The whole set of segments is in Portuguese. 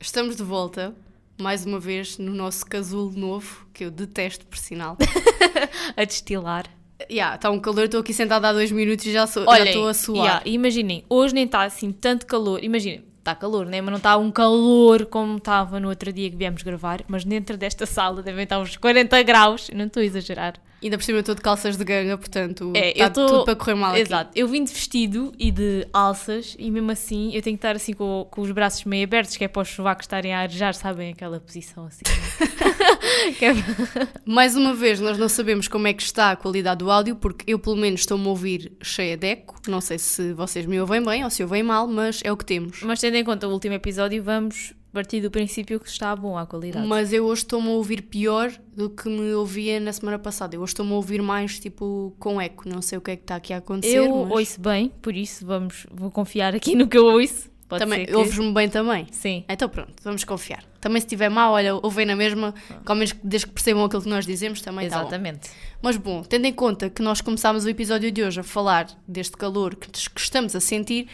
Estamos de volta, mais uma vez, no nosso casulo novo, que eu detesto, por sinal. a destilar. yeah, está um calor, estou aqui sentada há dois minutos e já estou a suar. yeah, imaginem, hoje nem está assim tanto calor. Imaginem, está calor, né? Mas não está um calor como estava no outro dia que viemos gravar. Mas dentro desta sala devem estar uns 40 graus. Eu Não estou a exagerar. Ainda por cima eu estou de calças de ganga, portanto É, está eu tô- tudo para correr mal aqui. Exato. Eu vim de vestido e de alças e mesmo assim eu tenho que estar assim com, com os braços meio abertos, que é para os sovacos estarem a arejar, sabem? Aquela posição assim. É- Mais uma vez, nós não sabemos como é que está a qualidade do áudio, porque eu pelo menos estou-me a ouvir cheia de eco. Não sei se vocês me ouvem bem ou se ouvem mal, mas é o que temos. Mas tendo em conta o último episódio, vamos partir do princípio que está bom a qualidade. Mas eu hoje estou-me a ouvir pior do que me ouvia na semana passada. Eu hoje estou-me a ouvir mais tipo com eco. Não sei o que é que está aqui a acontecer. eu mas ouço bem, por isso vamos, vou confiar aqui no que eu ouço. Pode também que... ouves-me bem também. Sim. Então pronto, vamos confiar. Também se estiver mal, olha, ouvem na mesma, ao menos desde que percebam aquilo que nós dizemos, também está bom. Exatamente. Mas bom, tendo em conta que nós começámos o episódio de hoje a falar deste calor que, que estamos a sentir,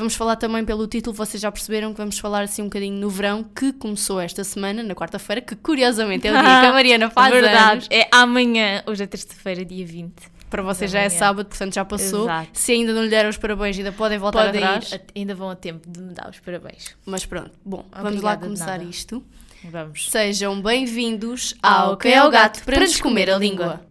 vamos falar também pelo título, vocês já perceberam que vamos falar assim um bocadinho no verão, que começou esta semana, na quarta-feira, que curiosamente é o dia que a Mariana faz Verdade. anos. É amanhã, hoje é terça-feira, dia 20. Para vocês já é sábado, portanto já passou. Exato. Se ainda não lhe deram os parabéns, ainda podem voltar Podem atrás. ir, ainda vão a tempo de me dar os parabéns. Mas pronto, bom, vamos lá Obrigada começar isto. Vamos. Sejam bem-vindos ao Que é o Gato para nos comer a língua.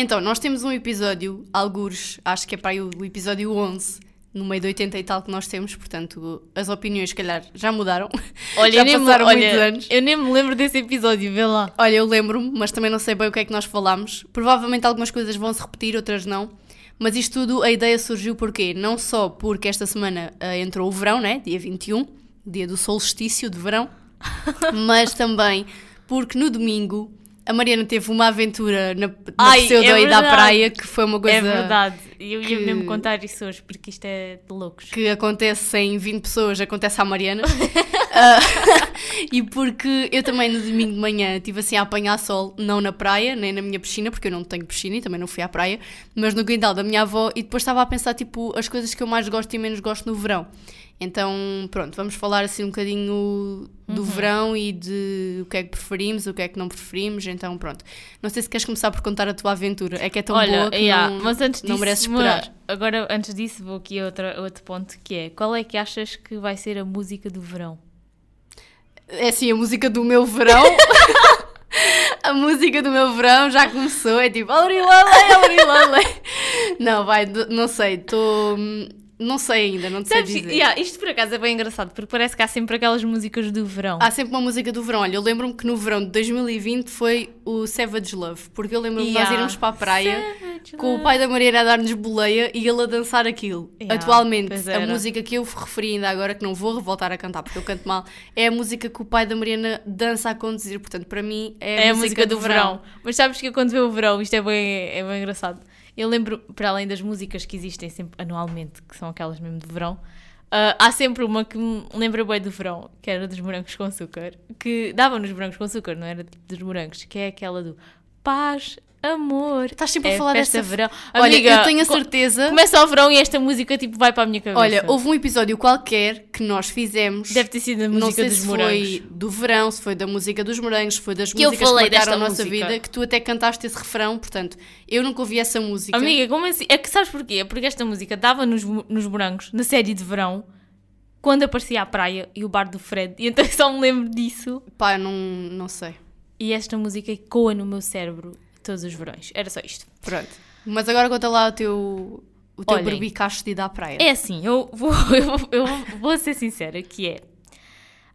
Então, nós temos um episódio, algures, acho que é para aí o episódio 11, no meio de 80 e tal que nós temos, portanto, as opiniões, se calhar, já mudaram. Olha, já me, passaram olha muitos anos. eu nem me lembro desse episódio, vê lá. Olha, eu lembro-me, mas também não sei bem o que é que nós falámos. Provavelmente algumas coisas vão se repetir, outras não. Mas isto tudo, a ideia surgiu porquê? Não só porque esta semana ah, entrou o verão, né? Dia 21, dia do solstício de verão, mas também porque no domingo a Mariana teve uma aventura na, na Ai, pseudo é verdade. praia que foi uma coisa é verdade. Eu ia que- mesmo contar isso hoje, porque isto é de loucos. que acontece em 20 pessoas, acontece à Mariana. Ah, e porque eu também no domingo de manhã estive assim a apanhar sol, não na praia, nem na minha piscina, porque eu não tenho piscina e também não fui à praia, mas no quintal da minha avó e depois estava a pensar tipo as coisas que eu mais gosto e menos gosto no verão. Então, pronto, vamos falar assim um bocadinho do verão e de o que é que preferimos, o que é que não preferimos. Então, pronto. Não sei se queres começar por contar a tua aventura. É que é tão Olha, boa que yeah, não, mas antes não disso, mereces uma- esperar. agora, antes disso, vou aqui a outra, outro ponto que é: qual é que achas que vai ser a música do verão? É assim, a música do meu verão. a música do meu verão já começou. É tipo, Aurilole, Aurilole. Não, vai, não sei, estou. Não sei ainda, não te sei Sabes, dizer. yeah, isto por acaso é bem engraçado, porque parece que há sempre aquelas músicas do verão. Há sempre uma música do verão. Olha, eu lembro-me que no verão de 2020 foi o Savage Love, porque eu lembro-me de nós Yeah. irmos para a praia Savage com o Love. pai da Mariana a dar-nos boleia e ele a dançar aquilo. Yeah, Atualmente, a música que eu referi ainda agora, que não vou voltar a cantar porque eu canto mal, é a música que o pai da Mariana dança a conduzir. Portanto, para mim, é, É a música do verão. Mas sabes que quando vê o verão, isto é bem, é bem engraçado. Eu lembro, para além das músicas que existem sempre anualmente, que são aquelas mesmo de verão, ah, há sempre uma que me lembra bem do verão, que era dos morangos com açúcar, que davam nos morangos com açúcar, não era dos morangos, que é aquela do paz, amor. Estás sempre a é falar festa dessa- verão. Olha, Amiga, eu tenho a certeza. Começa o verão e esta música tipo vai para a minha cabeça. Olha, houve um episódio qualquer que nós fizemos. Deve ter sido a não música sei dos se morangos. foi do verão, se foi da música dos morangos, se foi das Que eu músicas falei que marcaram a nossa música. vida, que tu até cantaste esse refrão, portanto, eu nunca ouvi essa música. Amiga, como assim? É que sabes porquê? É Porque esta música dava nos, nos morangos, na série de verão, quando aparecia a praia e o bar do Fred. E então só me lembro disso. Pá, não, não sei. E esta música ecoa no meu cérebro todos os verões. Era só isto. Pronto. Mas agora conta lá o teu, o teu Olhem. berbicacho de ir à praia. É assim, eu vou, eu, vou- eu vou ser sincera, que é...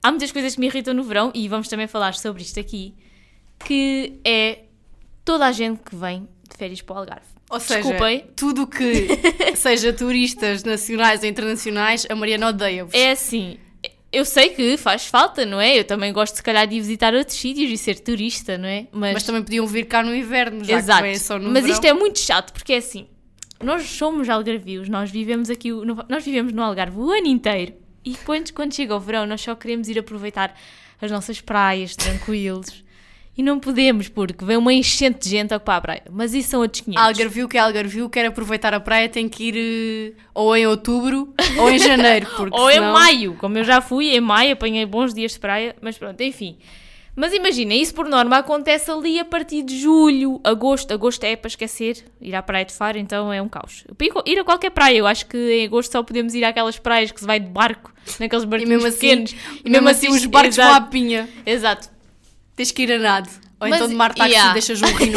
Há muitas coisas que me irritam no verão, e vamos também falar sobre isto aqui, que é toda a gente que vem de férias para o Algarve. Ou seja, Desculpem. tudo que seja turistas nacionais ou internacionais, a Mariana odeia-vos. É assim, eu sei que faz falta, não é? Eu também gosto, se calhar, de ir visitar outros sítios e ser turista, não é? Mas também podiam vir cá no inverno, já Exato. que vêm só no Mas verão. isto é muito chato porque é assim. Nós somos algarvios, nós vivemos aqui, nós vivemos no Algarve o ano inteiro. E depois, quando chega o verão, nós só queremos ir aproveitar as nossas praias tranquilos. E não podemos, porque vem uma enchente de gente a ocupar a praia. Mas isso são outros 500. Algarvio que é Algarvio, quer aproveitar a praia, tem que ir eh, ou em outubro ou em janeiro. Porque Ou senão... em maio, como eu já fui, em maio apanhei bons dias de praia, mas pronto, enfim. Mas imagina, isso por norma acontece ali a partir de julho, agosto. Agosto é para esquecer, ir à praia de Faro, então é um caos. Ir a qualquer praia, eu acho que em agosto só podemos ir àquelas praias que se vai de barco, naqueles E barquinhos mesmo assim, pequenos. e mesmo assim os barcos vão à exato, pinha. Exato. Tens que ir a nado. Ou Mas- então de mar táxi, yeah. deixas um rio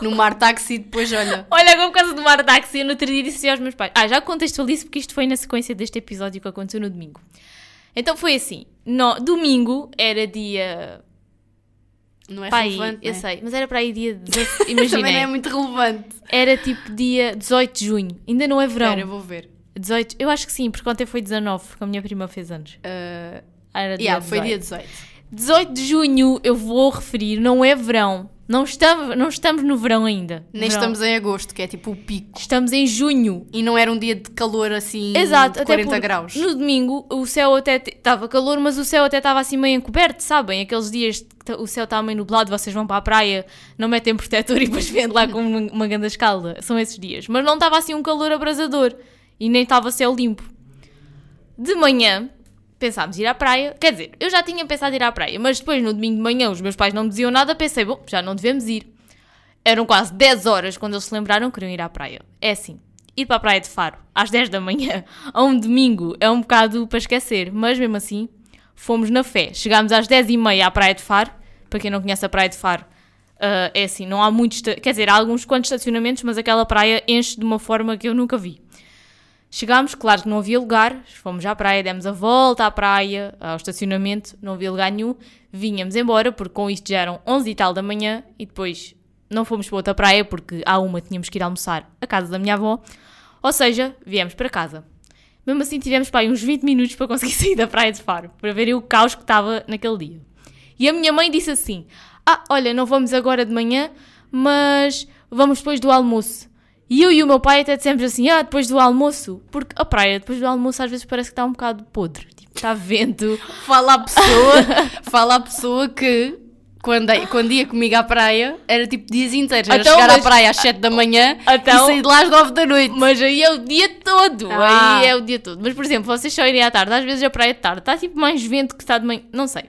no, no mar táxi e depois olha. Olha, como por causa do mar táxi, eu no outro dia disse aos meus pais. Ah, já contextualizo porque isto foi na sequência deste episódio que aconteceu no domingo. Então foi assim, no, domingo era dia... Não é Pai, relevante. eu né? sei, mas era para aí dia... 16, Também não é muito relevante. era tipo dia 18 de junho, ainda não é verão. Espera, eu vou ver. 18, eu acho que sim, porque ontem foi 19, porque a minha prima fez anos. Uh, Era dia yeah, foi 18. dia 18. 18 de junho, eu vou referir, não é verão. Não estamos, não estamos no verão ainda. Nem Verão. estamos em agosto, que é tipo o pico. Estamos em junho. E não era um dia de calor assim Exato, de até 40 porque graus. No domingo o céu até estava calor, mas o céu até estava assim meio encoberto, sabem? Aqueles dias que o céu está meio nublado, vocês vão para a praia, não metem protetor e depois vêm de lá com uma, uma grande escalda. São esses dias. Mas não estava assim um calor abrasador e nem estava céu limpo. De manhã pensámos ir à praia. Quer dizer, eu já tinha pensado ir à praia, mas depois no domingo de manhã os meus pais não me diziam nada, pensei, bom, já não devemos ir. Eram quase 10 horas quando eles se lembraram que queriam ir à praia. É assim, ir para a praia de Faro às 10 da manhã a um domingo é um bocado para esquecer, mas mesmo assim fomos na fé. Chegámos às 10 e meia à praia de Faro. Para quem não conhece a praia de Faro, ah, é assim, não há muitos, quer dizer, há alguns quantos estacionamentos, mas aquela praia enche de uma forma que eu nunca vi. Chegámos, claro que não havia lugar, fomos à praia, demos a volta à praia, ao estacionamento, não havia lugar nenhum, vinhamos embora, porque com isto já eram 11 e tal da manhã, e depois não fomos para outra praia, porque à uma tínhamos que ir almoçar à casa da minha avó, ou seja, viemos para casa. Mesmo assim tivemos para aí uns 20 minutos para conseguir sair da praia de Faro, para verem o caos que estava naquele dia. E a minha mãe disse assim, ah, olha, não vamos agora de manhã, mas vamos depois do almoço. E eu e o meu pai até dissemos assim, ah, depois do almoço, porque a praia depois do almoço às vezes parece que está um bocado podre, tipo, está vento. Fala a pessoa, fala a pessoa que quando, quando ia comigo à praia era tipo dias inteiros. Era Então, chegar à mas- praia às 7 da manhã Então- e sair de lá às 9 da noite. Mas aí é o dia todo, Ah. aí é o dia todo. Mas, por exemplo, vocês só irem à tarde, às vezes a praia de tarde está tipo mais vento que está de manhã, não sei.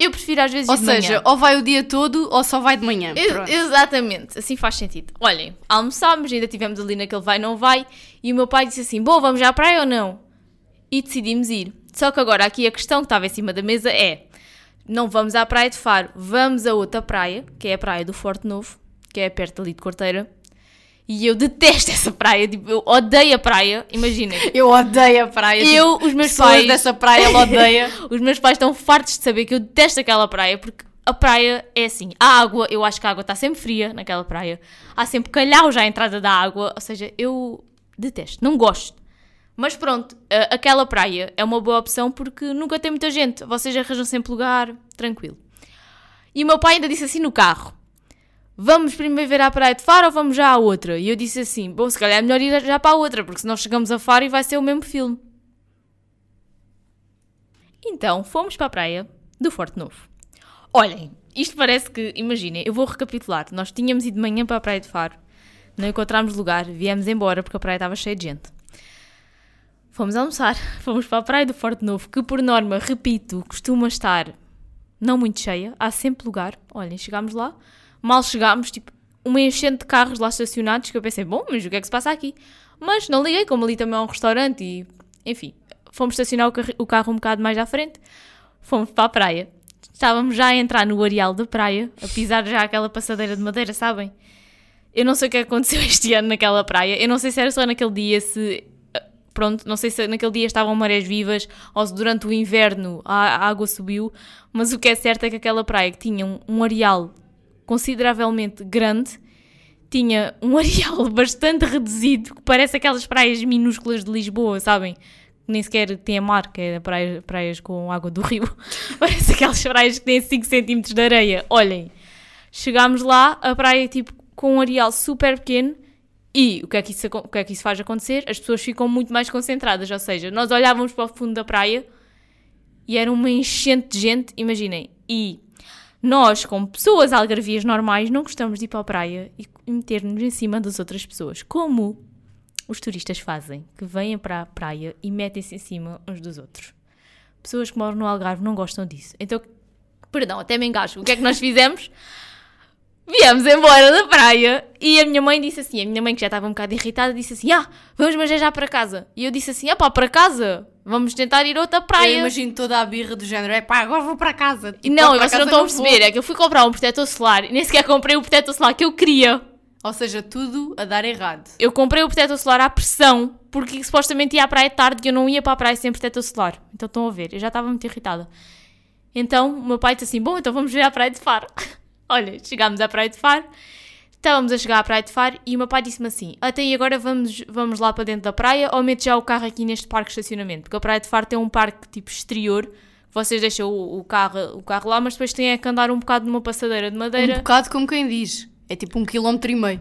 Eu prefiro às vezes Ou ir de seja, manhã. ou vai o dia todo ou só vai de manhã. Exatamente, assim faz sentido. Olhem, almoçámos, ainda tivemos ali naquele vai não vai, e o meu pai disse assim: Bom, vamos já à praia ou não? E decidimos ir. Só que agora aqui a questão que estava em cima da mesa é: não vamos à praia de Faro, vamos a outra praia, que é a praia do Forte Novo, que é perto ali de Corteira. E eu detesto essa praia, tipo, eu odeio a praia, imaginem. Eu odeio a praia. Eu, tipo, os meus pais- dessa praia, ela odeia. Os meus pais estão fartos de saber que eu detesto aquela praia porque a praia é assim. A água, eu acho que a água está sempre fria naquela praia. Há sempre calhau já à entrada da água. Ou seja, eu detesto, não gosto. Mas pronto, aquela praia é uma boa opção porque nunca tem muita gente. Vocês arranjam sempre lugar, tranquilo. E o meu pai ainda disse assim no carro: Vamos primeiro ver a praia de Faro ou vamos já à outra? E eu disse assim: Bom, se calhar é melhor ir já para a outra, porque senão chegamos a Faro e vai ser o mesmo filme. Então, fomos para a praia do Forte Novo. Olhem, isto parece que, imaginem, eu vou recapitular. Nós tínhamos ido de manhã para a praia de Faro, não encontramos lugar, viemos embora porque a praia estava cheia de gente. Fomos almoçar, fomos para a praia do Forte Novo, que por norma, repito, costuma estar não muito cheia, há sempre lugar. Olhem, chegámos lá, mal chegámos, tipo, uma enchente de carros lá estacionados, que eu pensei, bom, mas o que é que se passa aqui? Mas não liguei, como ali também é um restaurante e, enfim, fomos estacionar o carro, o carro um bocado mais à frente, fomos para a praia. Estávamos já a entrar no areal da praia, a pisar já aquela passadeira de madeira, sabem? Eu não sei o que aconteceu este ano naquela praia. Eu não sei se era só naquele dia, se. Pronto, não sei se naquele dia estavam marés vivas ou se durante o inverno a, a água subiu, mas o que é certo é que aquela praia que tinha um, um areal consideravelmente grande tinha um areal bastante reduzido, que parece aquelas praias minúsculas de Lisboa, sabem? Nem sequer tem a mar, que é praia, praias com água do rio. parece aquelas praias que têm 5 cm de areia. Olhem, chegámos lá, a praia tipo com um areal super pequeno E o que, é que isso, o que é que isso faz acontecer? As pessoas ficam muito mais concentradas, ou seja, nós olhávamos para o fundo da praia e era uma enchente de gente, imaginem. E nós, como pessoas algarvias normais, não gostamos de ir para a praia e meter-nos em cima das outras pessoas. Como os turistas fazem, que vêm para a praia e metem-se em cima uns dos outros. Pessoas que moram no Algarve não gostam disso. Então, perdão, até me engajo. O que é que nós fizemos? Viemos embora da praia e a minha mãe disse assim: a minha mãe, que já estava um bocado irritada, disse assim: Ah, vamos, mas é já para casa. E eu disse assim: Ah, pá, para casa, vamos tentar ir a outra Eu praia. imagino toda a birra do género. É pá, agora vou para casa. Tipo, não, vocês não estão a vou. perceber, é que eu fui comprar um protetor solar e nem sequer comprei o protetor solar que eu queria. Ou seja, tudo a dar errado. Eu comprei o protetor solar à pressão, porque supostamente ia à praia tarde e eu não ia para a praia sem protetor solar. Então estão a ver, eu já estava muito irritada. Então o meu pai disse assim: Bom, então vamos ver à praia de Faro. Olha, chegámos à praia de Faro, estávamos a chegar à praia de Faro e o meu pai disse-me assim: Até e agora vamos, vamos lá para dentro da praia ou metes já o carro aqui neste parque de estacionamento? Porque a praia de Faro tem um parque tipo exterior. Vocês deixam o, o carro, o carro lá, mas depois têm é que andar um bocado numa passadeira de madeira. Um bocado como quem diz. É tipo um quilómetro e meio.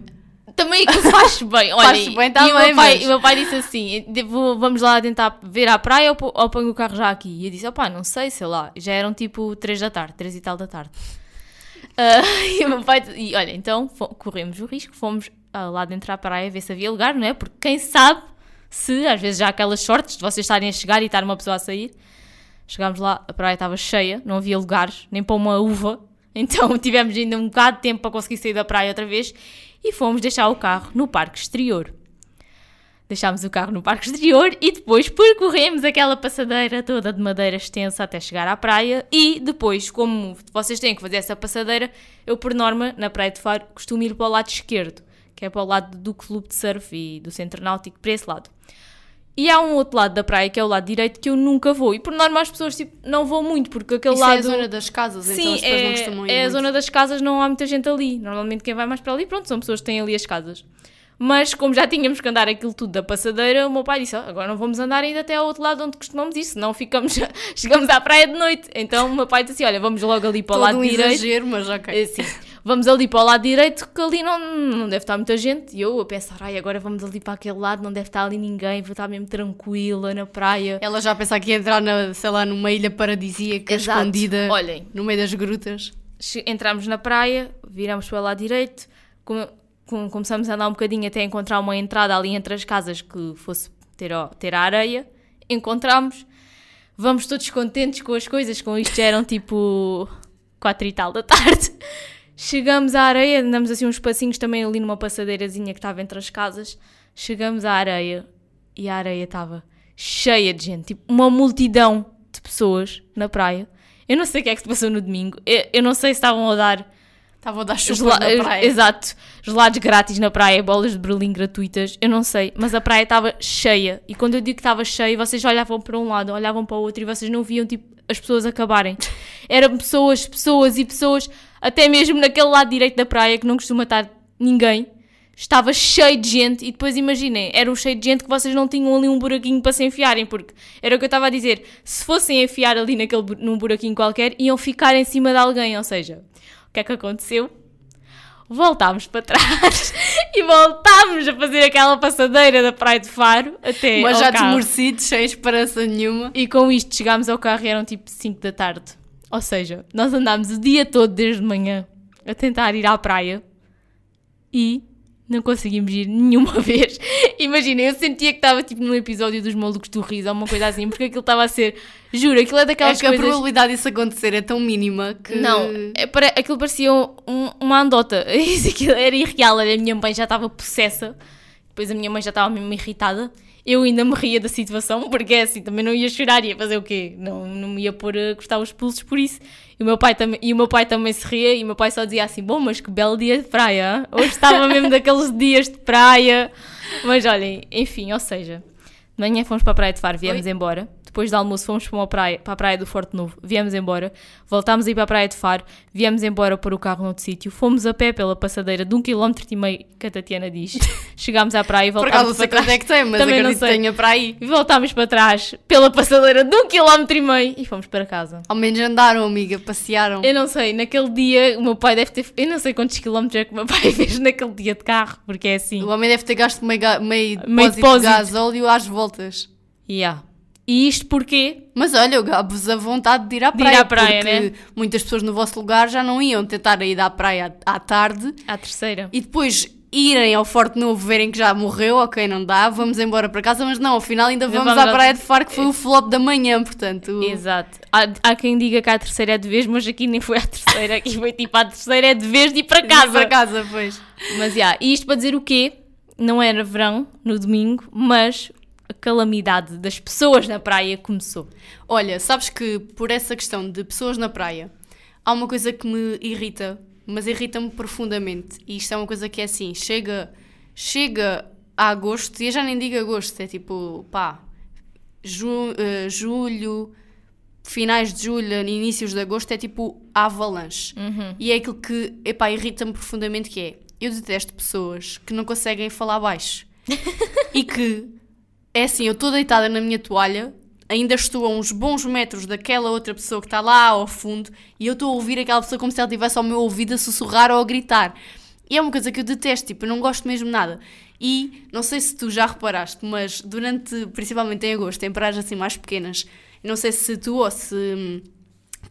Também aquilo faz bem, olha. Faz bem, tá e, o bem, meu pai, mas- e o meu pai disse assim: "De- vou- vamos lá tentar ver à praia ou, ou ponho o carro já aqui? E eu disse: opá, não sei, sei lá. Já eram tipo 3 da tarde, 3 e tal da tarde. Ah, e o meu pai, e olha, então corremos o risco, fomos ah, lá dentro à praia ver se havia lugar, não é? Porque quem sabe se às vezes já há aquelas sortes de vocês estarem a chegar e estar uma pessoa a sair. Chegámos lá, a praia estava cheia, não havia lugares, nem para uma uva. Então tivemos ainda um bocado de tempo para conseguir sair da praia outra vez e fomos deixar o carro no parque exterior. Deixámos o carro no parque exterior e depois percorremos aquela passadeira toda de madeira extensa até chegar à praia. E depois, como vocês têm que fazer essa passadeira, eu, por norma, na Praia de Faro, costumo ir para o lado esquerdo, que é para o lado do clube de surf e do centro náutico, para esse lado. E há um outro lado da praia, que é o lado direito, que eu nunca vou. E por norma as pessoas tipo, não vão muito, porque aquele Isso lado. é a zona das casas, então Sim, as pessoas não é, costumam ir é a muito. zona das casas, não há muita gente ali. Normalmente quem vai mais para ali, pronto, são pessoas que têm ali as casas. Mas como já tínhamos que andar aquilo tudo da passadeira, o meu pai disse: "Ah, agora não vamos andar ainda até ao outro lado onde costumamos ir, senão ficamos, chegamos à praia de noite. Então o meu pai disse assim: olha, vamos logo ali para o Todo lado um direito. exagero, mas ok. Assim, vamos ali para o lado direito, que ali não, não deve estar muita gente. E eu a pensar, ai, agora vamos ali para aquele lado, não deve estar ali ninguém, vou estar mesmo tranquila na praia. Ela já pensa que ia entrar, na, sei lá, numa ilha paradisíaca, Exato. escondida, Olhem, no meio das grutas. entramos na praia, viramos para o lado direito, começamos a andar um bocadinho até encontrar uma entrada ali entre as casas que fosse ter, ter a areia. Encontramos, vamos todos contentes com as coisas, com isto já eram tipo quatro e tal da tarde. Chegamos à areia, andamos assim uns passinhos também ali numa passadeirazinha que estava entre as casas. Chegamos à areia e a areia estava cheia de gente, tipo uma multidão de pessoas na praia. Eu não sei o que é que se passou no domingo. Eu, eu não sei se estavam a dar Estavam a dar chuva Gela- na praia. Exato. Gelados grátis na praia, bolas de Berlim gratuitas, eu não sei, mas a praia estava cheia. E quando eu digo que estava cheia, vocês olhavam para um lado, olhavam para o outro e vocês não viam tipo as pessoas acabarem. Eram pessoas, pessoas e pessoas, até mesmo naquele lado direito da praia que não costuma estar ninguém. Estava cheio de gente e depois imaginem, era um cheio de gente que vocês não tinham ali um buraquinho para se enfiarem, porque era o que eu estava a dizer, se fossem enfiar ali naquele, num buraquinho qualquer, iam ficar em cima de alguém, ou seja, que é que aconteceu? Voltámos para trás e voltámos a fazer aquela passadeira da Praia de Faro até Mas já carro. desmorecidos, sem esperança nenhuma. E com isto chegámos ao carro e eram tipo 5 da tarde. Ou seja, nós andámos o dia todo desde de manhã a tentar ir à praia e não conseguimos ir nenhuma vez. Imaginem, eu sentia que estava tipo num episódio dos Malucos do Riso ou uma coisa assim, porque aquilo estava a ser. Juro, aquilo é É daquelas que a probabilidade disso acontecer é tão mínima que. Não, é, pare- aquilo parecia um- uma andota. Isso, aquilo era irreal. A minha mãe já estava possessa. Depois a minha mãe já estava mesmo irritada. Eu ainda me ria da situação, porque é assim, também não ia chorar, ia fazer o quê? Não, não me ia pôr a cortar os pulsos por isso. E o, meu pai também, e o meu pai também se ria, e o meu pai só dizia assim: Bom, mas que belo dia de praia. Hoje estava mesmo daqueles dias de praia. Mas olhem, enfim, ou seja, de manhã fomos para a praia de Faro, viemos embora. Depois do almoço fomos para, uma praia, para a praia do Forte Novo, viemos embora, voltámos a ir para a praia de Faro, viemos embora pôr o carro noutro sítio, fomos a pé pela passadeira de um quilómetro e meio, que a Tatiana diz, chegámos à praia e Por acaso não voltámos sei para trás. quanto é que tem, mas Também não acredito que sei. tenha para aí. Voltámos para trás pela passadeira de um quilómetro e meio e fomos para casa. Ao menos andaram, amiga, passearam. Eu não sei, naquele dia o meu pai deve ter. Eu não sei quantos quilómetros é que o meu pai fez naquele dia de carro, porque é assim. O homem deve ter gasto meio, meio, Meio depósito de depósito. gasóleo às voltas. Yeah. E isto porquê? Mas olha, eu gabo-vos a vontade de ir à De ir praia. à praia, porque né? muitas pessoas no vosso lugar já não iam tentar ir à praia à, tarde À terceira. e depois irem ao Forte Novo verem que já morreu, ok, não dá, vamos embora para casa, mas não, afinal ainda Ainda vamos, vamos à praia de Faro que foi o flop da manhã, portanto. Exato. Há, há quem diga que a terceira é de vez, mas aqui nem foi a terceira. Aqui foi tipo a terceira é de vez de ir para casa. Para casa, pois. Mas já, e isto para dizer o quê? Não era verão no domingo, mas calamidade das pessoas na praia começou. Olha, sabes que por essa questão de pessoas na praia, há uma coisa que me irrita, mas irrita-me profundamente. E isto é uma coisa que é assim: chega, chega a agosto, e eu já nem digo agosto, é tipo, pá, ju- eh, julho, finais de julho, inícios de agosto, é tipo avalanche. E é aquilo que, epá, irrita-me profundamente que é, eu detesto pessoas que não conseguem falar baixo. e que, é assim, eu estou deitada na minha toalha, ainda estou a uns bons metros daquela outra pessoa que está lá ao fundo, e eu estou a ouvir aquela pessoa como se ela estivesse ao meu ouvido a sussurrar ou a gritar. E é uma coisa que eu detesto, tipo, eu não gosto mesmo nada. E não sei se tu já reparaste, mas durante, principalmente em agosto, em praias assim mais pequenas, não sei se tu ou se hum,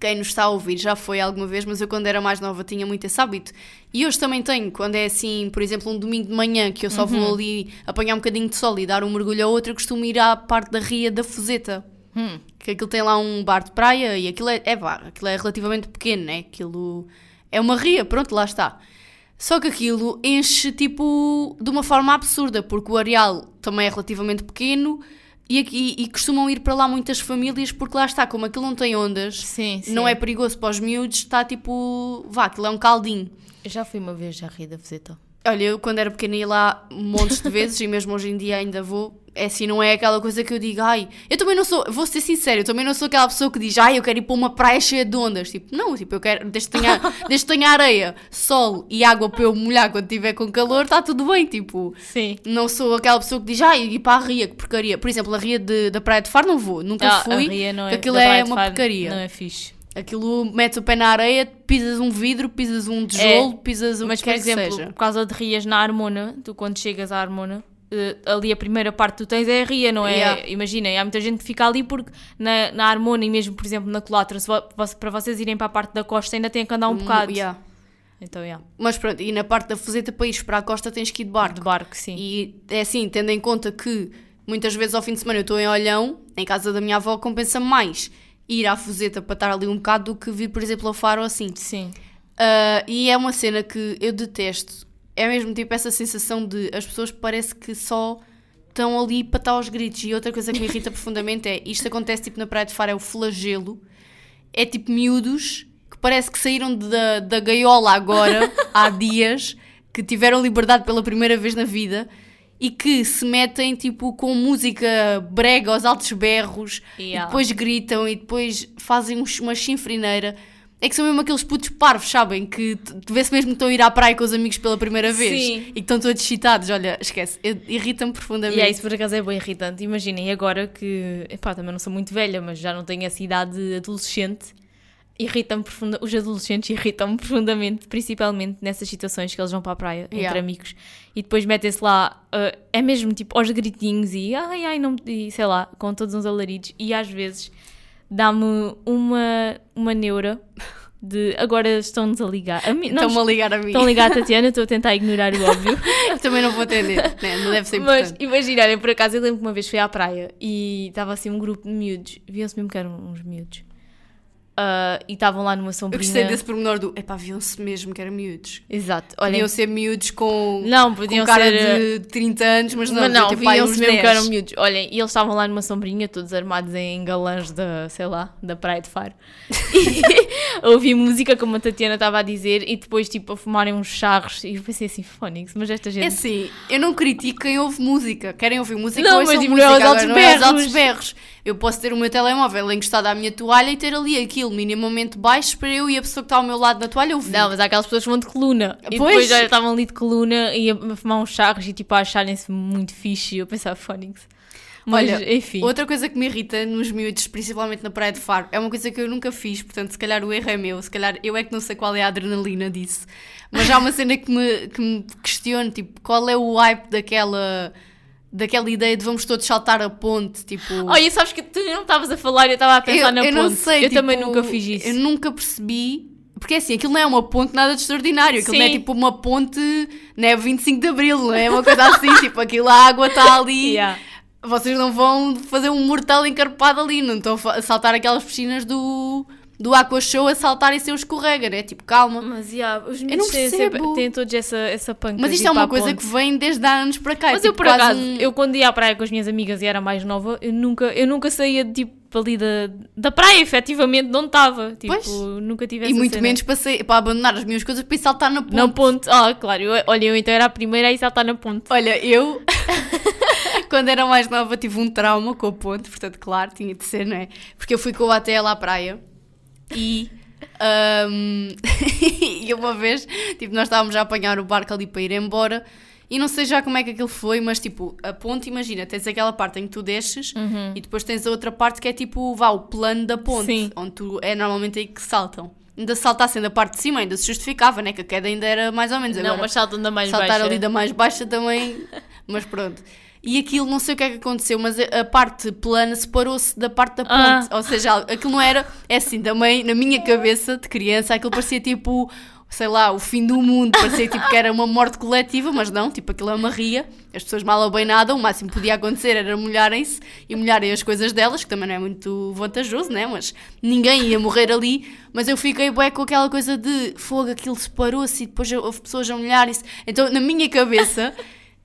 quem nos está a ouvir já foi alguma vez, mas eu quando era mais nova tinha muito esse hábito. E hoje também tenho, quando é assim, por exemplo, um domingo de manhã que eu só vou ali apanhar um bocadinho de sol e dar um mergulho a outra, eu costumo ir à parte da Ria da Fuseta. Que aquilo tem lá um bar de praia e aquilo é, é bar, aquilo é relativamente pequeno, né? Aquilo é uma ria, pronto, lá está. Só que aquilo enche tipo de uma forma absurda, porque o areal também é relativamente pequeno e, aqui, e costumam ir para lá muitas famílias, porque lá está, como aquilo não tem ondas, Sim, sim. não é perigoso para os miúdos, está tipo, vá, aquilo é um caldinho. Eu já fui uma vez já ri da Fuseta. Olha, eu quando era pequena ia lá montes de vezes e mesmo hoje em dia ainda vou. É assim, não é aquela coisa que eu digo, ai, eu também não sou, vou ser sincero, eu também não sou aquela pessoa que diz, ai, eu quero ir para uma praia cheia de ondas. Tipo, não, tipo, eu quero, desde que tenha, desde que tenha areia, sol e água para eu molhar quando estiver com calor, está tudo bem, tipo. Sim. Não sou aquela pessoa que diz, ai, ir para a ria, que porcaria. Por exemplo, a ria de- da Praia de Faro não vou, nunca Ah, a fui, Ria não que é, aquilo é uma porcaria. Não é fixe. Aquilo metes o pé na areia, pisas um vidro, pisas um tijolo, pisas o É. Mas, que por quer que exemplo, seja. por causa de rias na Harmona, tu quando chegas à Harmona, eh, ali a primeira parte que tu tens é a ria, não é? Yeah. Imaginem, há muita gente que fica ali porque na, na Harmona e mesmo, por exemplo, na Colatra, para vocês irem para a parte da costa ainda têm que andar um bocado. Yeah. Então, yeah. Mas pronto, e na parte da Fuseta para ires para a costa tens que ir de barco. De barco, sim. E é assim, tendo em conta que muitas vezes ao fim de semana eu estou em Olhão, em casa da minha avó, compensa mais ir à Fuseta para estar ali um bocado do que vir, por exemplo, ao Faro assim. Sim. Ah, e é uma cena que eu detesto. É mesmo tipo essa sensação de as pessoas parece que só estão ali para estar aos gritos. E outra coisa que me irrita profundamente é isto acontece tipo na Praia de Faro, é o flagelo. É tipo miúdos que parece que saíram da, da gaiola agora, há dias, que tiveram liberdade pela primeira vez na vida e que se metem tipo com música brega aos altos berros e Yeah. depois gritam e depois fazem um- uma chinfrineira. É que são mesmo aqueles putos parvos, sabem? Que t- vê-se mesmo que estão a ir à praia com os amigos pela primeira vez Sim. e que estão todos excitados. Olha, esquece, irrita-me profundamente. E é isso por acaso é bem irritante. Imaginem agora que, epá, também não sou muito velha, mas já não tenho essa idade adolescente. Irritam-me profunda... Os adolescentes irritam-me profundamente, principalmente nessas situações que eles vão para a praia entre Yeah. amigos e depois metem-se lá, ah, é mesmo tipo aos gritinhos e ai ai, não, e, sei lá, com todos uns alaridos. E às vezes dá-me uma, uma neura de agora estão-nos a ligar. Estão-me a ligar a mim. Estão a ligar a Tatiana, estou a tentar ignorar o óbvio. Também não vou atender, né? não deve ser Mas importante. imaginarem, por acaso, eu lembro que uma vez fui à praia e estava assim um grupo de miúdos, viam-se mesmo que eram uns miúdos. Ah, e estavam lá numa Eu sombrinha. gostei desse pormenor do. Epá, viam-se mesmo que eram miúdos. Exato. Olhem, Podiam ser miúdos com, não, com podiam cara ser. de 30 anos, mas não, Mas não, pai viam-se mesmo 10. que eram miúdos. Olhem, e eles estavam lá numa sombrinha, todos armados em galãs da, sei lá, da Praia de Faro. E ouvi música, como a Tatiana estava a dizer, e depois, tipo, a fumarem uns charros. E eu pensei assim, Fónix, mas esta gente. É assim, eu não critico quem ouve música. Querem ouvir música? Não, mas tipo, música. não é aos não é aos altos berros. Eu posso ter o meu telemóvel encostado à minha toalha e ter ali aquilo minimamente baixo para eu e a pessoa que está ao meu lado na toalha ouvir. Não, mas há aquelas pessoas que vão de coluna. E Pois. depois já estavam ali de coluna e a a fumar uns charros e tipo a acharem-se muito fixe. E eu pensava, Fónix. Mas, Olha, enfim. Outra coisa que me irrita nos miúdos, principalmente na Praia de Faro, é uma coisa que eu nunca fiz, portanto, se calhar o erro é meu, se calhar eu é que não sei qual é a adrenalina disso. Mas há uma cena que me, que me questiono, tipo, qual é o hype daquela, daquela ideia de vamos todos saltar a ponte, tipo... Olha, sabes que tu não estavas a falar eu estava a pensar eu, na eu ponte. não sei, eu tipo, também nunca fiz isso. Eu nunca percebi. Porque assim, aquilo não é uma ponte nada de extraordinário. Aquilo não é Sim. tipo uma ponte, não é 25 de Abril, não é uma coisa assim. tipo, aquilo a água está ali. Yeah. Vocês não vão fazer um mortal encarpado ali, não estão a saltar aquelas piscinas do, do Aqua Show a saltar e ser um escorrega, né? Tipo, calma. Mas yeah, os não miúdos têm, percebo. sempre- têm todos essa, essa panca Mas de isto é uma coisa ponte. que vem desde há anos para cá. Mas eu tipo por quase acaso, um- eu quando ia à praia com as minhas amigas e era mais nova, eu nunca, eu nunca saía tipo ali da, da praia, efetivamente, de onde estava. Tipo, Pois. nunca tive E muito cena. menos para, sair- para abandonar as minhas coisas para ir saltar na ponte. Na ponte. Ah, claro. Eu, olha, eu então era a primeira a ir saltar na ponte. Olha, eu, quando era mais nova, tive um trauma com a ponte, portanto, claro, tinha de ser, não é? Porque eu fui com o ATL à praia e. ahm, e uma vez, tipo, nós estávamos a apanhar o barco ali para ir embora e não sei já como é que aquilo foi, mas tipo, a ponte, imagina, tens aquela parte em que tu desces e depois tens a outra parte que é tipo, vá, o plano da ponte, Sim. onde tu, é normalmente aí que saltam. Ainda se saltassem da parte de cima, ainda se justificava, né? Que a queda ainda era mais ou menos. Não, Agora, mas saltam da mais saltar baixa. ali da mais baixa também, mas pronto. E aquilo, não sei o que é que aconteceu, mas a, a parte plana separou-se da parte da Ah. ponte. Ou seja, aquilo não era. É assim, também na minha cabeça de criança, aquilo parecia tipo, sei lá, o fim do mundo. Parecia tipo que era uma morte coletiva, mas não, tipo, aquilo é uma ria. As pessoas mal ou bem nada, o máximo que podia acontecer era molharem-se e molharem as coisas delas, que também não é muito vantajoso, né? Mas ninguém ia morrer ali. Mas eu fiquei bué com aquela coisa de fogo, aquilo separou-se e depois houve pessoas a molharem-se. Então, na minha cabeça,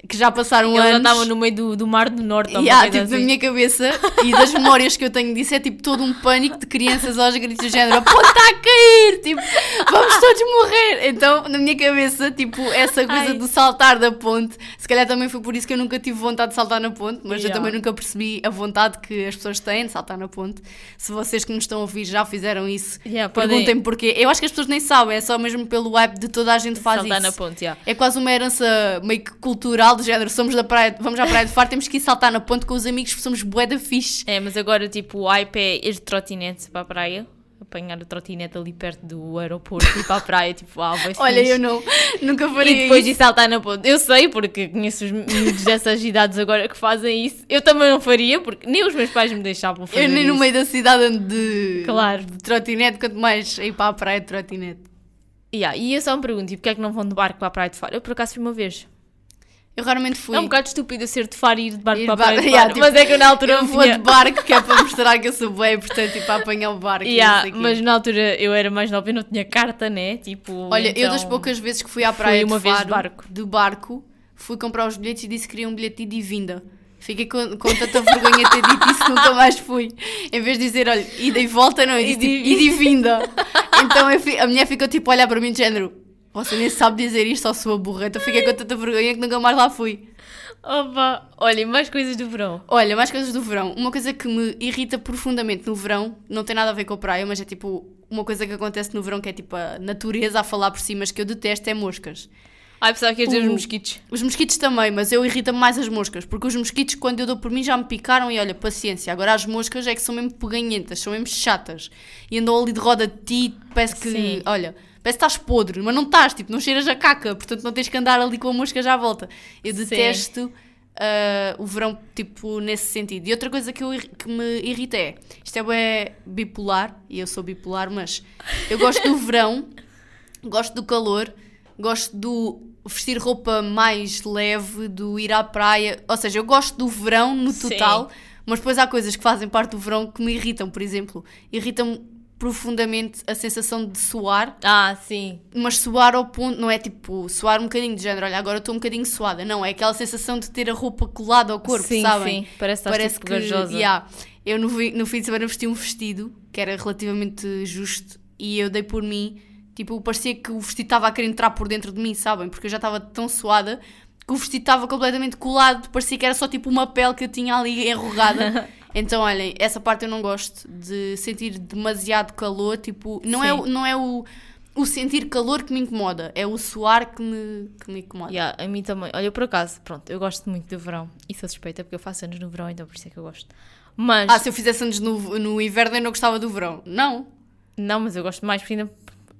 que já passaram Eles anos. estavam no meio do, do mar do norte. Yeah, tipo, na assim. minha cabeça e das memórias que eu tenho disso é tipo todo um pânico de crianças aos gritos do género: a está a cair! Tipo, vamos todos morrer! Então, na minha cabeça, tipo, essa coisa Ai. do saltar da ponte, se calhar também foi por isso que eu nunca tive vontade de saltar na ponte, mas eu Yeah. também nunca percebi a vontade que as pessoas têm de saltar na ponte. Se vocês que nos estão a ouvir já fizeram isso, Yeah, podem perguntem-me porquê. Eu acho que as pessoas nem sabem, é só mesmo pelo hype de toda a gente faz saltar isso. na ponte, yeah. É quase uma herança meio que cultural do género. Somos da praia, vamos à praia de Faro, temos que ir saltar na ponte com os amigos porque somos bué da fixe. É, mas agora tipo o hype é ir de trotinete para a praia. Apanhar o trotinete ali perto do aeroporto e ir para a praia, tipo, ah, vai Olha, eu não, nunca faria E depois isso. de saltar na ponte. Eu sei, porque conheço os miúdos dessas idades agora que fazem isso. Eu também não faria, porque nem os meus pais me deixavam fazer Eu nem no isso. meio da cidade ando de, Claro. de trotinete, quanto mais ir para a praia de trotinete. Yeah, e eu só me pergunto, e porquê é que não vão de barco para a praia de Faro? Eu por acaso fui uma vez. Eu raramente fui. É um bocado estúpido eu ser de Faro e ir de barco Ir para a de praia de yeah, tipo, mas é que eu na altura eu vou tinha... de barco, que é para mostrar que eu sou bem importante e para apanhar o barco. Yeah, mas na altura eu era mais nova e não tinha carta, né? Tipo, Olha, eu então- das poucas vezes que fui à fui praia uma de vez de Faro, barco. de barco, fui comprar os bilhetes e disse que queria um bilhete de e vinda. Fiquei com, com tanta vergonha de ter dito isso, nunca mais fui. Em vez de dizer, olha, ida e volta, não, eu disse Ida e tipo, ida e vinda. Então eu a mulher ficou tipo a olhar para mim de género, você nem sabe dizer isto, só sua burreta. Fiquei com tanta vergonha que nunca mais lá fui. Opa, olha, mais coisas do verão. Olha, mais coisas do verão. Uma coisa que me irrita profundamente no verão, não tem nada a ver com a praia, mas é tipo uma coisa que acontece no verão que é tipo a natureza a falar por si, mas que eu detesto é moscas. Ai, pensava que ias dizer os mosquitos. Os mosquitos também, mas eu irrita-me mais as moscas, porque os mosquitos, quando eu dou por mim, já me picaram e olha, paciência. Agora as moscas é que são mesmo peganhentas, são mesmo chatas. E andam ali de roda de ti, parece que, Sim. olha, parece que estás podre, mas não estás, tipo, não cheiras a caca, portanto não tens que andar ali com a mosca já à volta. Eu Sim. detesto ah, o verão, tipo, nesse sentido. E outra coisa que, eu, que me irrita é, isto é bué bipolar, e eu sou bipolar, mas eu gosto do verão, gosto do calor, gosto do vestir roupa mais leve, do ir à praia. Ou seja, eu gosto do verão no Sim. total, mas depois há coisas que fazem parte do verão que me irritam. Por exemplo, irritam-me profundamente a sensação de suar, Ah, sim. mas suar ao ponto, não é tipo suar um bocadinho de género, olha, agora estou um bocadinho suada, não, é aquela sensação de ter a roupa colada ao corpo, sim, sabem? sim. Parece Parece tipo que, gajosa. yeah. eu no, vi- no fim de semana vesti um vestido que era relativamente justo e eu dei por mim, tipo, parecia que o vestido estava a querer entrar por dentro de mim, sabem? Porque eu já estava tão suada que o vestido estava completamente colado, parecia que era só tipo uma pele que eu tinha ali enrugada. então, olhem, essa parte eu não gosto de sentir demasiado calor, tipo, não é, Sim. o- não é o, o sentir calor que me incomoda, é o suar que me, que me incomoda. Yeah, a mim também. Olha, eu por acaso, pronto, eu gosto muito do verão. E sou suspeita porque eu faço anos no verão, então por isso é que eu gosto. Mas, Ah, se eu fizesse anos no, no inverno eu não gostava do verão. Não, não, mas eu gosto mais, porque ainda,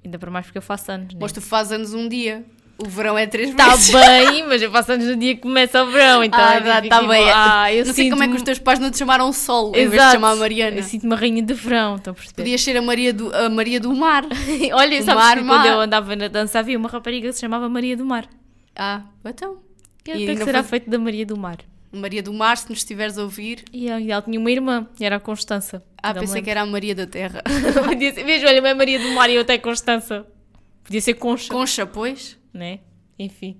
ainda para mais porque eu faço anos. Né? mas tu fazes anos um dia. O verão é três Está meses. bem, mas eu faço anos no dia que começa o verão, então ah, é tá, tipo, tá bem. Ah, eu não sei como é que os teus pais não te chamaram Sol em vez de Exato. chamar Mariana. Eu sinto-me a rainha de verão, estão a perceber? Podias ser a Maria do, a Maria do Mar. Olha, O sabes mar, que mar. quando eu andava na dança havia uma rapariga que se chamava Maria do Mar. Ah, então. E o que é que será faz- feito da Maria do Mar? Maria do Mar, se nos estiveres a ouvir. E ela, ela tinha uma irmã, era a Constança. Ah, pensei que era a Maria da Terra. Podia ser- Veja, olha, é Maria do Mar e eu até Constança. Podia ser Concha, Concha, pois. Né? Enfim.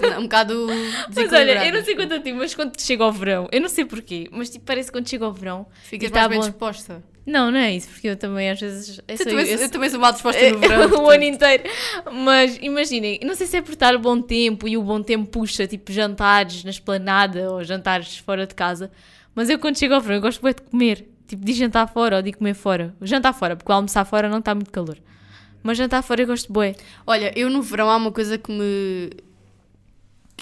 Não, um bocado Mas olha, eu não sei quanto a ti, mas quando chega ao verão, eu não sei porquê, mas tipo, parece que quando chega ao verão. Ficas mais tá bem bom. disposta. Não, não é isso, porque eu também às vezes. Eu sou- também, eu eu também sou mal disposta no verão. o ano inteiro. Mas imaginem, não sei se é por estar bom tempo e o bom tempo puxa tipo jantares na esplanada ou jantares fora de casa, mas eu quando chego ao verão eu gosto bué de comer. Tipo, de jantar fora ou de comer fora. Jantar fora, porque o almoçar fora não está muito calor. Mas jantar fora eu gosto bué. Olha, eu no verão há uma coisa que me.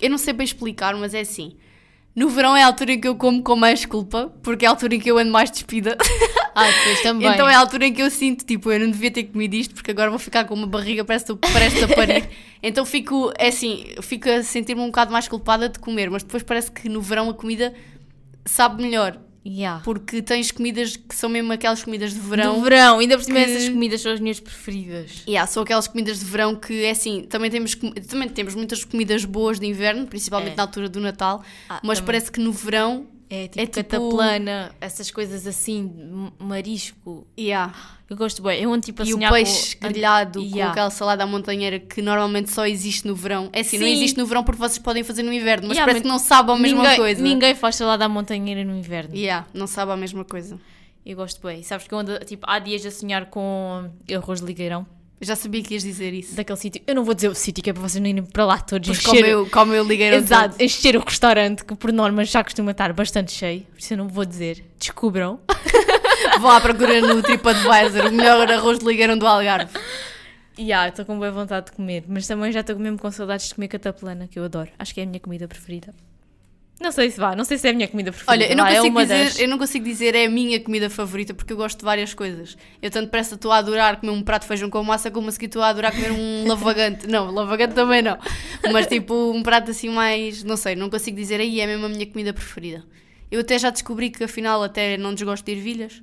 Eu não sei bem explicar, mas é assim. No verão é a altura em que eu como com mais culpa, porque é a altura em que eu ando mais despida. Ah, depois também. Então é a altura em que eu sinto, tipo, eu não devia ter comido isto, porque agora vou ficar com uma barriga a, prestes a parir. Então fico, é assim, fico a sentir-me um bocado mais culpada de comer, mas depois parece que no verão a comida sabe melhor, Yeah. porque tens comidas que são mesmo aquelas comidas de verão. Do verão, ainda por cima que- essas comidas são as minhas preferidas. Yeah, são aquelas comidas de verão que é assim, também temos, também temos muitas comidas boas de inverno, principalmente É. na altura do Natal, Ah, mas também. parece que no verão, É tipo, É tipo- cataplana, essas coisas assim, marisco. yeah. Eu gosto bem. Eu ando tipo a e o peixe com... grelhado com Yeah. aquela salada à montanheira que normalmente só existe no verão. É assim, não Sim. existe no verão porque vocês podem fazer no inverno, mas Yeah, parece mas que não sabe a mesma ninguém, coisa. Ninguém faz salada à montanheira no inverno. Yeah, não sabe a mesma coisa. Eu gosto bem. Sabes que eu ando, tipo, há dias a sonhar com arroz de ligueirão, Eu já sabia que ias dizer isso. daquele sítio. Eu não vou dizer o sítio, que é para vocês não irem para lá todos Pois encher. como eu, como eu liguei Exato, encher o restaurante, que por norma já costuma estar bastante cheio. Por isso eu não vou dizer. Descubram. Vão à procura no TripAdvisor, o melhor arroz de ligueirão do Algarve. E ah, estou com boa vontade de comer. Mas também já estou mesmo com saudades de comer cataplana, que eu adoro. Acho que é a minha comida preferida. Não sei se vá, não sei se é a minha comida preferida. Olha, eu não, vá, é consigo uma dizer, das. eu não consigo dizer é a minha comida favorita porque eu gosto de várias coisas. Eu tanto pressa estou a adorar comer um prato de feijão com massa como a seguir estou a adorar comer um lavagante. Não, lavagante também não. Mas tipo um prato assim mais, não sei, não consigo dizer aí é mesmo a minha comida preferida. Eu até já descobri que afinal até não desgosto de ervilhas.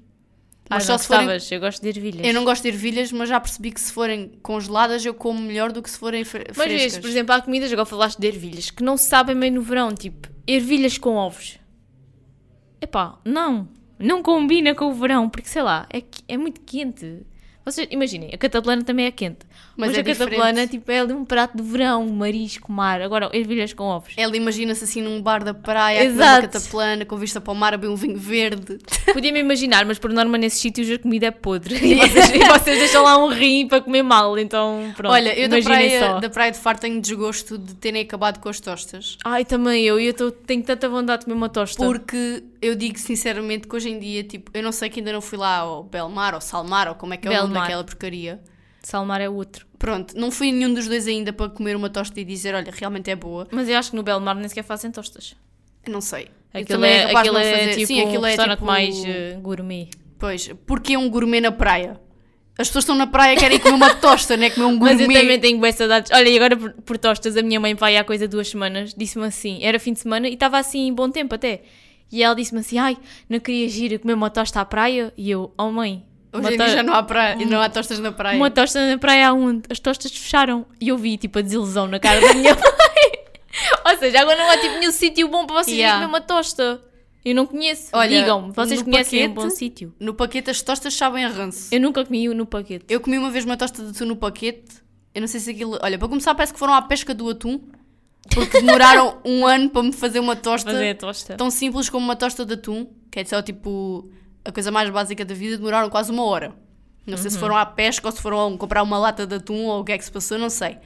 Ah, Mas não só se forem? Eu gosto de ervilhas. Eu não gosto de ervilhas, mas já percebi que se forem congeladas eu como melhor do que se forem fre Mas frescas. vês, por exemplo, há comidas, agora falaste de ervilhas, que não se sabem bem no verão, tipo, ervilhas com ovos. Epá, não. Não combina com o verão, porque sei lá, é, é muito quente. Vocês imaginem, a cataplana também é quente. Mas Mas, é a cataplana, tipo, é ali um prato de verão, marisco, mar. Agora, ervilhas com ovos. Ela imagina-se assim num bar da praia, Exato. cataplana, com vista para o mar, a beber um vinho verde. Podia-me imaginar, mas por norma nesses sítios a comida é podre. E vocês, e vocês deixam lá um rim para comer mal, então pronto. Olha, eu da praia, só. da praia de Faro tenho desgosto de terem acabado com as tostas. Ai, também eu, e eu tô- tenho tanta vontade de comer uma tosta. Porque eu digo sinceramente que hoje em dia, tipo, eu não sei que ainda não fui lá ao Belmar ou Salmar ou como é que é o nome daquela porcaria. Salmar é outro. Pronto, não fui nenhum dos dois ainda para comer uma tosta e dizer, olha, realmente é boa. Mas eu acho que no Belmar nem sequer fazem tostas. Eu não sei. Aquilo é, de aquilo é fazer- tipo Sim, aquilo um é tipo... mais eh, gourmet. Pois, porque é um gourmet na praia. As pessoas estão na praia e querem comer uma tosta, não é comer um Mas gourmet. eu também tenho boas saudades. Olha, e agora por, por tostas, a minha mãe vai há coisa duas semanas, disse-me assim, era fim de semana e estava assim bom tempo até. E ela disse-me assim, ai, não querias ir comer uma tosta à praia? E eu, oh mãe, Hoje em dia já não há, praia, não há tostas na praia. uma tosta na praia aonde? As tostas fecharam. E eu vi, tipo, a desilusão na cara da minha mãe. Ou seja, agora não há tipo nenhum sítio bom para vocês Yeah. comer uma tosta. Eu não conheço. Digam-me, vocês conhecem um paquete- bom sítio? No paquete as tostas sabem a ranço. Eu nunca comi no paquete. Eu comi uma vez uma tosta de atum no paquete. Eu não sei se aquilo. Olha, para começar, parece que foram à pesca do atum. Porque demoraram um ano para me fazer uma tosta Fazer tosta. tão simples como uma tosta de atum, que é só tipo a coisa mais básica da vida, demoraram quase uma hora. Não sei se foram à pesca ou se foram comprar uma lata de atum ou o que é que se passou, não sei.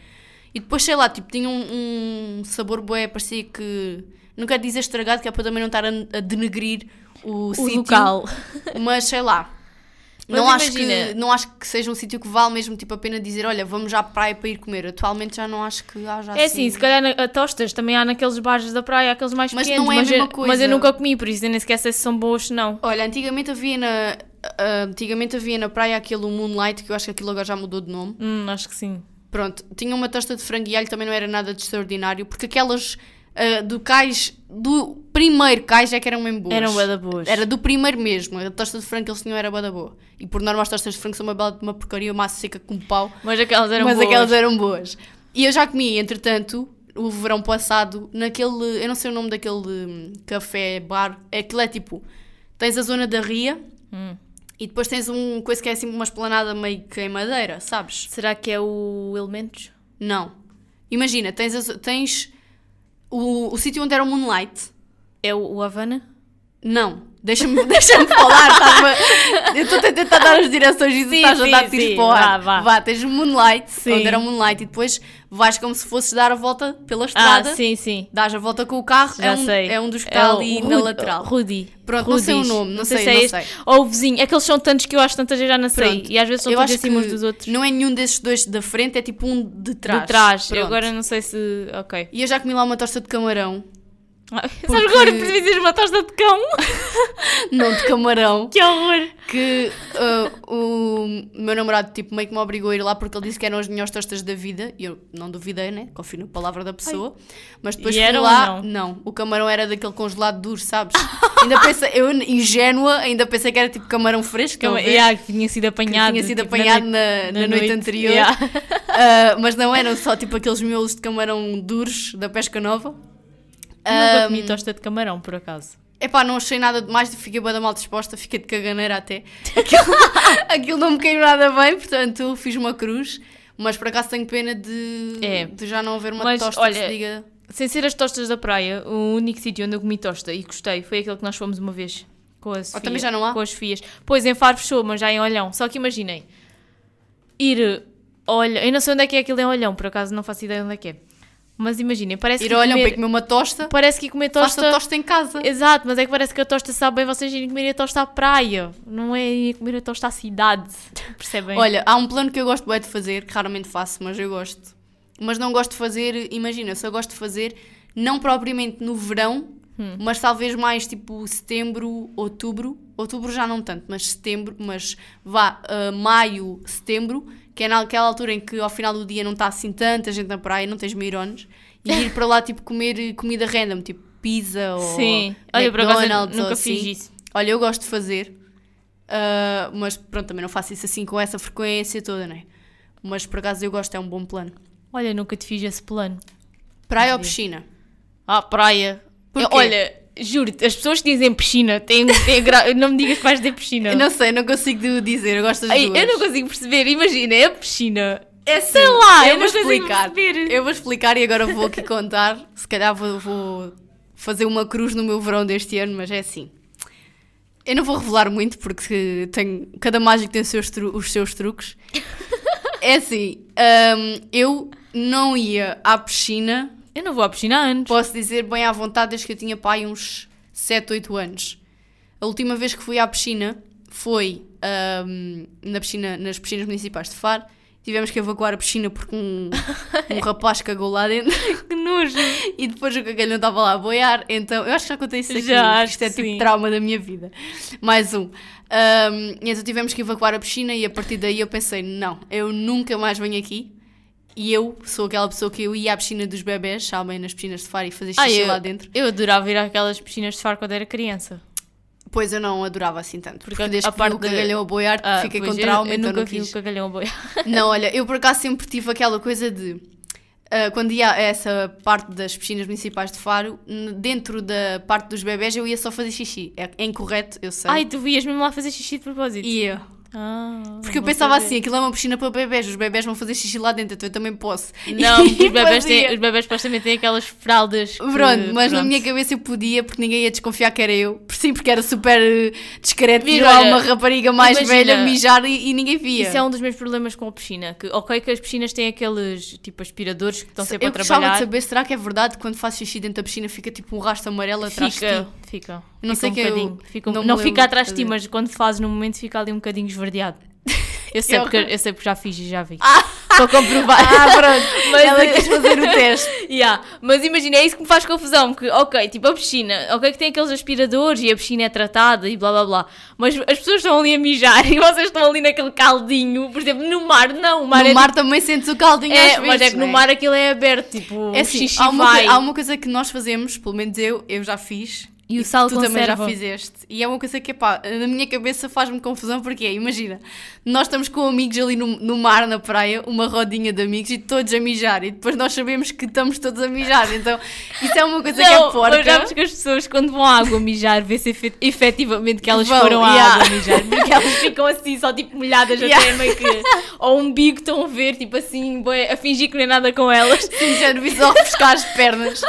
E depois, sei lá, tipo, tinha um, um sabor bué, parecia que. Não quero dizer estragado, que é para também não estar a, a denegrir o, O sítio. local. Mas sei lá. Não, acho que, não acho que seja um sítio que vale mesmo tipo, a pena dizer, olha, vamos à praia para ir comer. Atualmente já não acho que haja É assim, se calhar a tostas também há naqueles bares da praia, aqueles mais Mas pequenos. não é a mas, mesma eu, coisa. mas eu nunca comi, por isso nem sequer sei se são boas ou não. Olha, antigamente havia na. antigamente havia na praia aquele Moonlight, que eu acho que aquilo agora já mudou de nome. Hum, acho que sim. Pronto, tinha uma tosta de frango e alho, também não era nada de extraordinário, porque aquelas ah, do cais, do primeiro cais é que eram mesmo boas. Eram bué da boas. Era do primeiro mesmo, a tosta de frango que eles tinham era bué da boa. E por norma as tostas de frango são uma bela uma porcaria, massa seca com pau. Mas aquelas eram mas boas. aquelas eram boas. E eu já comi, entretanto, o verão passado, naquele. Eu não sei o nome daquele hum, café, bar. Aquilo é tipo. Tens a zona da Ria Hum. e depois tens um coisa que é assim uma esplanada meio que em madeira, sabes? Será que é o Elementos? Não. Imagina, tens, as- tens o, o sítio onde era o Moonlight. É o, o Havana? Não. Deixa-me deixa falar. estás-me- Eu estou a tentar dar as direções e tu Sim, estás a dar tiros sim. para o ar. Vá, vá. tens o Moonlight, Sim. onde era Moonlight, e depois vais como se fosses dar a volta pela Ah, estrada. sim, sim. Dás a volta com o carro, Já é um, sei. é um dos que É está o ali Rudy- na lateral. Rudy. Pronto, não sei o nome, não sei, se não é este. sei. Ou o vizinho. É que eles são tantos que eu acho tantas já não sei. Pronto. E às vezes são Eu todos acima uns dos outros. Não é nenhum desses dois da frente, é tipo um de trás. De trás. Eu Pronto. agora não sei se. Ok. E eu já comi lá uma tosta de camarão. Sabes agora por dizer uma tosta de cão? Não, de camarão. que horror! que uh, o meu namorado tipo, meio que me obrigou a ir lá porque ele disse que eram as melhores tostas da vida e eu não duvidei, né? Confio na palavra da pessoa. Mas depois E fui lá, ou não? o camarão era daquele congelado duro, sabes? ainda pensei, eu ingênua, ainda pensei que era tipo camarão fresco, talvez, yeah, que tinha sido que apanhado. tinha sido tipo, apanhado noite- na, na noite, anterior. Yeah. Uh, mas não eram só tipo aqueles miolos de camarão duros da pesca nova. Nunca comi tosta de camarão, por acaso. Epá, não achei nada demais, fiquei bem mal disposta, fiquei de caganeira até. Aquilo, aquilo não me caiu nada bem, portanto fiz uma cruz. Mas por acaso tenho pena de, É. de já não haver uma Mas, tosta olha, que se diga. Sem ser as tostas da praia, o único sítio onde eu comi tosta e gostei foi aquele que nós fomos uma vez. Com as também já não há? Com as fias. Pois, em Faro fechou, mas já em Olhão. Só que imaginem, ir... Olha, eu não sei onde é que é aquilo em Olhão, por acaso não faço ideia onde é que é. Mas imaginem, parece Ir que olham para comer... ir comer uma tosta, Parece que ir comer tosta... faça tosta em casa. Exato, mas é que parece que a tosta sabe bem vocês irem comer a tosta à praia. Não é ir comer a tosta à cidade. Percebem? Olha, há um plano que eu gosto bem de fazer, que raramente faço, mas eu gosto. Mas não gosto de fazer, imagina, só gosto de fazer, não propriamente no verão, Hum. mas talvez mais tipo setembro, outubro. Outubro já não tanto, mas setembro, mas vá, ah, maio, setembro, que é naquela altura em que ao final do dia não está assim tanta gente na praia, não tens meirones, e ir para lá tipo comer comida random, tipo pizza ou Sim. Olha, por acaso nunca assim. fiz isso. Olha, eu gosto de fazer, ah, mas pronto, também não faço isso assim com essa frequência toda, né? Mas por acaso eu gosto, é um bom plano. Olha, nunca te fiz esse plano. Praia ou piscina? Ah, praia. Porquê? Olha, juro-te, as pessoas que dizem piscina têm, têm gra... não me digas que vais dizer piscina. Eu não sei, não consigo dizer, eu gosto das Ai, duas. eu não consigo perceber, imagina, é piscina. É Sei assim, lá, eu eu vou explicar. Eu vou explicar e agora vou aqui contar. Se calhar vou, vou fazer uma cruz no meu verão deste ano, mas é assim. Eu não vou revelar muito porque tenho, cada mágico tem os seus, tru- os seus truques. É assim, hum, eu não ia à piscina, Eu não vou à piscina há anos. posso dizer bem à vontade, desde que eu tinha pai uns 7, 8 anos. A última vez que fui à piscina foi hum, na piscina, nas piscinas municipais de Faro. Tivemos que evacuar a piscina porque um, um rapaz cagou lá dentro Que nojo. e depois o cagalhão estava lá a boiar. Então, eu acho que já contei isso aqui. Já, acho Isto é que tipo sim. trauma da minha vida. Mais um. E então tivemos que evacuar a piscina e a partir daí eu pensei: não, eu nunca mais venho aqui. E eu sou aquela pessoa que eu ia à piscina dos bebés, sabem, nas piscinas de Faro e fazer xixi eu, lá dentro. eu adorava ir àquelas piscinas de faro quando era criança. Pois eu não adorava assim tanto. Porque Porque desde a que parte o de- cagalhão a boiar, Ah, fiquei pois com eu- trauma, eu, então nunca vi o cagalhão a boiar. Não, olha, eu por acaso sempre tive aquela coisa de. ah, quando ia a essa parte das piscinas municipais de Faro, dentro da parte dos bebés eu ia só fazer xixi. É, é incorreto, eu sei. Ai, tu vias mesmo lá fazer xixi de propósito. Ia. Ah, Porque eu não pensava assim, aquilo é uma piscina para bebés, os bebés vão fazer xixi lá dentro, então eu também posso. Não, os bebés, têm, os bebés supostamente têm aquelas fraldas. que- Pronto, mas na pronto. minha cabeça eu podia, porque ninguém ia desconfiar que era eu. Por sim, porque era super eh, discreto ir lá uma rapariga mais imagina, velha mijar e, e ninguém via. Isso é um dos meus problemas com a piscina. Que, ok, que as piscinas têm aqueles tipo aspiradores que estão sempre eu a gostava trabalhar. de saber, será que é verdade que quando faço xixi dentro da piscina fica tipo um rastro amarelo atrás de Fica, ti? fica. Eu não fica sei um que eu. Fica um- não não me fica atrás de de ti, mas quando fazes no momento fica ali um bocadinho esverdeado. Eu sei, Eu- porque, eu sei porque já fiz e já vi. Para comprovar. Ah, pronto. Mas- Ela quis fazer o teste. Yeah, Mas imagina, é isso que me faz confusão, porque, ok, tipo a piscina, ok que tem aqueles aspiradores e a piscina é tratada e blá blá blá, mas as pessoas estão ali a mijar e vocês estão ali naquele caldinho, por exemplo, no mar, não, o mar no é mar também sentes o caldinho É, às vezes, mas é que no né? mar aquilo é aberto, tipo, É assim, xixi há uma, vai. há uma coisa que nós fazemos, pelo menos eu, eu já fiz. E o sal tu também já conserva. fizeste. E é uma coisa que, pá, na minha cabeça faz-me confusão porque é, imagina, nós estamos com amigos ali no, no mar, na praia, uma rodinha de amigos e todos a mijar. E depois nós sabemos que estamos todos a mijar. Então, isso é uma coisa que é Não, porca. sabes que as pessoas quando vão à água mijar, vê-se efe- efetivamente que elas Vão, foram à yeah. água mijar, porque elas ficam assim, só tipo molhadas Yeah. até meio que ao umbigo estão a ver, tipo assim, a fingir que não é nada com elas, Sim, já devia só refrescar as pernas.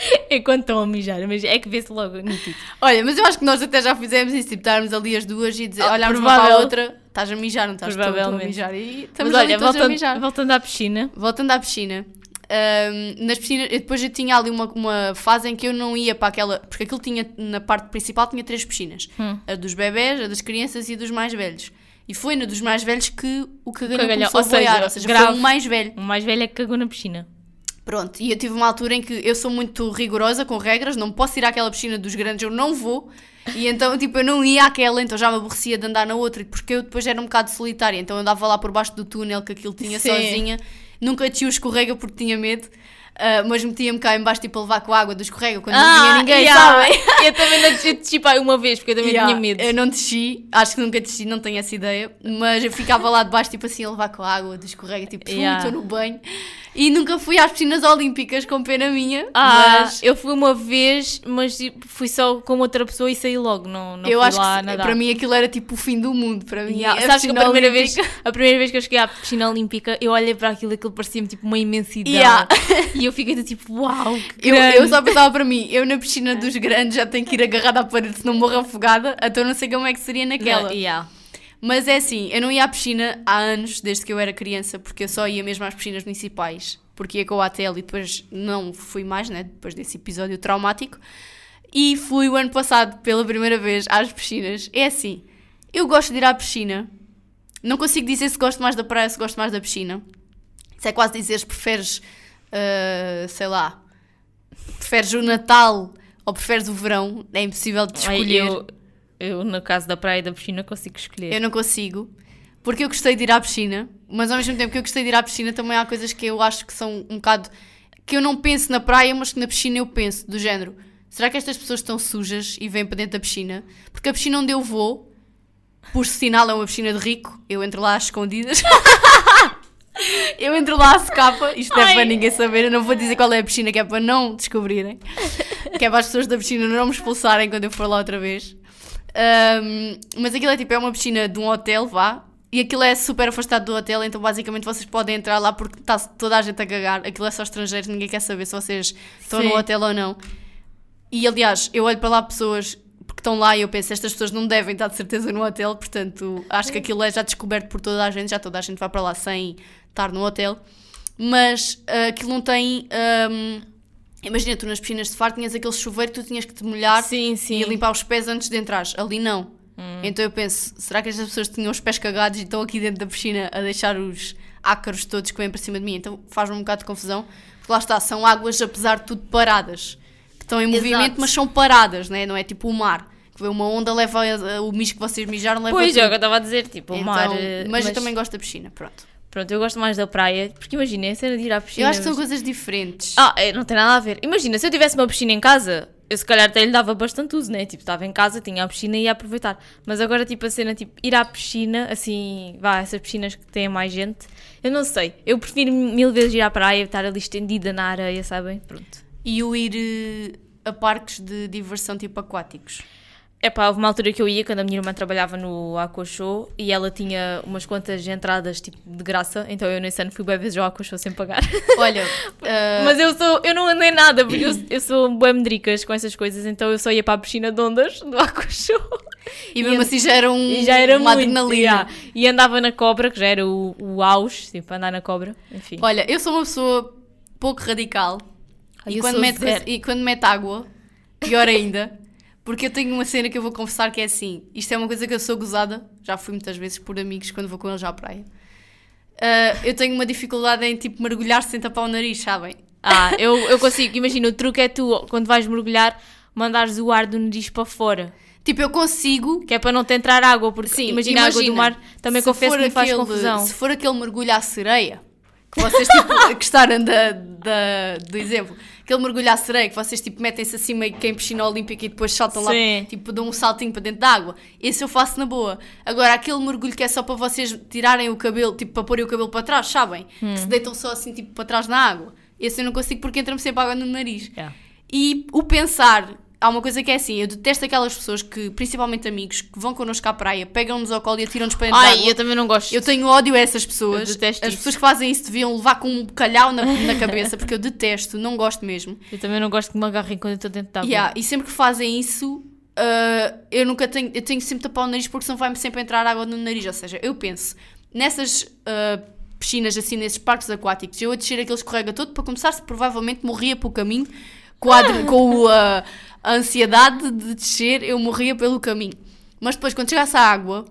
enquanto estão a mijar, mas é que vê-se logo nítido. Olha, mas eu acho que nós até já fizemos isso, tipo, estarmos ali as duas e dizer, Ah, olharmos uma para a provável. outra, estás a mijar, não estás? A mijar. E estamos Mas olha, todos a voltando, mijar. voltando à piscina, Voltando à piscina. ahm, nas piscinas, eu depois eu tinha ali uma, uma fase em que eu não ia para aquela. Porque aquilo tinha, na parte principal, tinha três piscinas: Hum. a dos bebés, a das crianças e a dos mais velhos. E foi na dos mais velhos que o cagalhão cagalhão, começou a seja, boiar, ou seja, grave. foi o mais velho. o mais velho é que cagou na piscina. Pronto, e eu tive uma altura em que eu sou muito rigorosa com regras, não posso ir àquela piscina dos grandes, eu não vou. E então, tipo, eu não ia àquela, então já me aborrecia de andar na outra, porque eu depois era um bocado solitária, então eu andava lá por baixo do túnel que aquilo tinha Sim. sozinha, nunca desci o escorrega porque tinha medo, ah, mas metia-me cá em baixo, tipo, a levar com a água do escorrega quando não tinha ninguém, Ah, yeah. sabem? Eu também não desci, desci pá, uma vez, porque eu também Yeah, tinha medo. Eu não desci, acho que nunca desci, não tenho essa ideia, mas eu ficava lá debaixo, tipo assim, a levar com a água do escorrega, tipo, estou Yeah. no banho. E nunca fui às piscinas olímpicas, com pena minha, Ah, mas eu fui uma vez, mas tipo, fui só com outra pessoa e saí logo, não, não eu acho lá que nadar. para mim aquilo era tipo o fim do mundo, para mim. Yeah, Sabes que a primeira, vez, a primeira vez que eu cheguei à piscina olímpica, eu olhei para aquilo, aquilo parecia-me tipo uma imensidão. Yeah. E eu fiquei do tipo, uau, que Eu, eu só pensava para mim, eu na piscina dos grandes já tenho que ir agarrada à parede se não morro afogada, então não sei como é que seria naquela. Não, yeah. Mas é assim, eu não ia à piscina há anos, desde que eu era criança, porque eu só ia mesmo às piscinas municipais, porque ia com o ATL e depois não fui mais, né? Depois desse episódio traumático. E fui o ano passado, pela primeira vez, às piscinas. É assim, eu gosto de ir à piscina. Não consigo dizer se gosto mais da praia ou se gosto mais da piscina. Isso é quase dizer se preferes, ah, sei lá, preferes o Natal ou preferes o verão. É impossível de Ai, escolher. eu, eu, no caso da praia e da piscina, consigo escolher. Eu não consigo. Porque eu gostei de ir à piscina, mas ao mesmo tempo que eu gostei de ir à piscina, também há coisas que eu acho que são um bocado. que eu não penso na praia, mas que na piscina eu penso, do género. Será que estas pessoas estão sujas e vêm para dentro da piscina? Porque a piscina onde eu vou, por sinal, é uma piscina de rico, eu entro lá às escondidas. eu entro lá à secapa, isto não é para ninguém saber, eu não vou dizer qual é a piscina, que é para não descobrirem. que é para as pessoas da piscina não me expulsarem quando eu for lá outra vez. Ahm, mas aquilo é tipo, é uma piscina de um hotel, vá. E aquilo é super afastado do hotel, então basicamente vocês podem entrar lá porque está toda a gente a cagar. Aquilo é só estrangeiros, ninguém quer saber se vocês estão Sim. no hotel ou não. E aliás, eu olho para lá pessoas que estão lá e eu penso, estas pessoas não devem estar de certeza no hotel, portanto acho que aquilo é já descoberto por toda a gente, já toda a gente vai para lá sem estar no hotel. Mas ah, aquilo não tem. ahm, imagina, tu nas piscinas de faro tinhas aquele chuveiro que tu tinhas que te molhar Sim, sim. e limpar os pés antes de entrares. Ali não. Hum. Então eu penso, será que estas pessoas tinham os pés cagados e estão aqui dentro da piscina a deixar os ácaros todos que vêm para cima de mim? Então faz-me um bocado de confusão. Porque lá está, são águas, apesar de tudo, paradas. Que estão em Exato. movimento, mas são paradas, né? não é tipo o mar. Uma onda, leva eh, o mijo que vocês mijaram, leva Pois, tudo. é o que eu estava a dizer, tipo, o Então, mar. eh, mas, eu também gosto da piscina, pronto. Pronto, eu gosto mais da praia, porque imagina, a cena de ir à piscina. Eu acho que são mas- coisas diferentes. Ah, é, não tem nada a ver. Imagina, se eu tivesse uma piscina em casa, eu se calhar até lhe dava bastante uso, né? Tipo, estava em casa, tinha a piscina e ia aproveitar. Mas agora, tipo, a cena, tipo, ir à piscina, assim, vá, essas piscinas que têm mais gente, eu não sei. Eu prefiro mil vezes ir à praia, estar ali estendida na areia, sabem? Pronto. E o ir eh, a parques de diversão tipo aquáticos. É pá, houve uma altura que eu ia, quando a minha irmã trabalhava no Show e ela tinha umas quantas entradas tipo de graça, então eu nesse ano fui bem vezes ao Show sem pagar. Olha, eh, Mas eu sou, eu não andei nada, porque eu, eu sou medricas com essas coisas, então eu só ia para a piscina de ondas do Show. e mesmo assim já era, um, E já era uma muito, adrenalina. yeah. E andava na cobra, que já era o, o auge, tipo, andar na cobra, enfim. Olha, eu sou uma pessoa pouco radical Ai, e, quando mete, e quando mete água, pior ainda, porque eu tenho uma cena que eu vou confessar que é assim: isto é uma coisa que eu sou gozada, já fui muitas vezes por amigos quando vou com eles à praia. Ah, eu tenho uma dificuldade em tipo mergulhar sem tapar o nariz, sabem? Ah, eu, eu consigo, imagina, o truque é tu, quando vais mergulhar, mandares o ar do nariz para fora. Tipo, eu consigo. Que é para não te entrar água, porque Sim, imagina, a água do mar também confesso que me faz aquele- confusão. Se for aquele mergulho à sereia, que vocês tipo, gostaram da, da, do exemplo, aquele mergulho à sereia que vocês tipo metem-se acima e que em piscina olímpica e depois saltam Sim. lá, tipo dão um saltinho para dentro da água, esse eu faço na boa. Agora, aquele mergulho que é só para vocês tirarem o cabelo, tipo para porem o cabelo para trás, sabem? Hum. Que se deitam só assim tipo para trás na água. Esse eu não consigo porque entra-me sempre água no nariz. Yeah. E o pensar, há uma coisa que é assim, eu detesto aquelas pessoas que, principalmente amigos, que vão connosco à praia, pegam-nos ao colo e atiram-nos para dentro Ai, eu também não gosto. Eu tenho ódio a essas pessoas. Eu detesto As isso. pessoas que fazem isso deviam levar com um calhau na, na cabeça, porque eu detesto, não gosto mesmo. Eu também não gosto que me agarrem quando eu estou dentro da água. Yeah, e sempre que fazem isso, ah, eu nunca tenho, eu tenho sempre tapar o nariz porque senão vai-me sempre entrar água no nariz. Ou seja, eu penso, nessas ah, piscinas, assim, nesses parques aquáticos, eu a descer aquele escorrega todo, para começar, se provavelmente morria pelo caminho, com a, adre- com o, ah, a ansiedade de descer, eu morria pelo caminho. Mas depois, quando chegasse à água,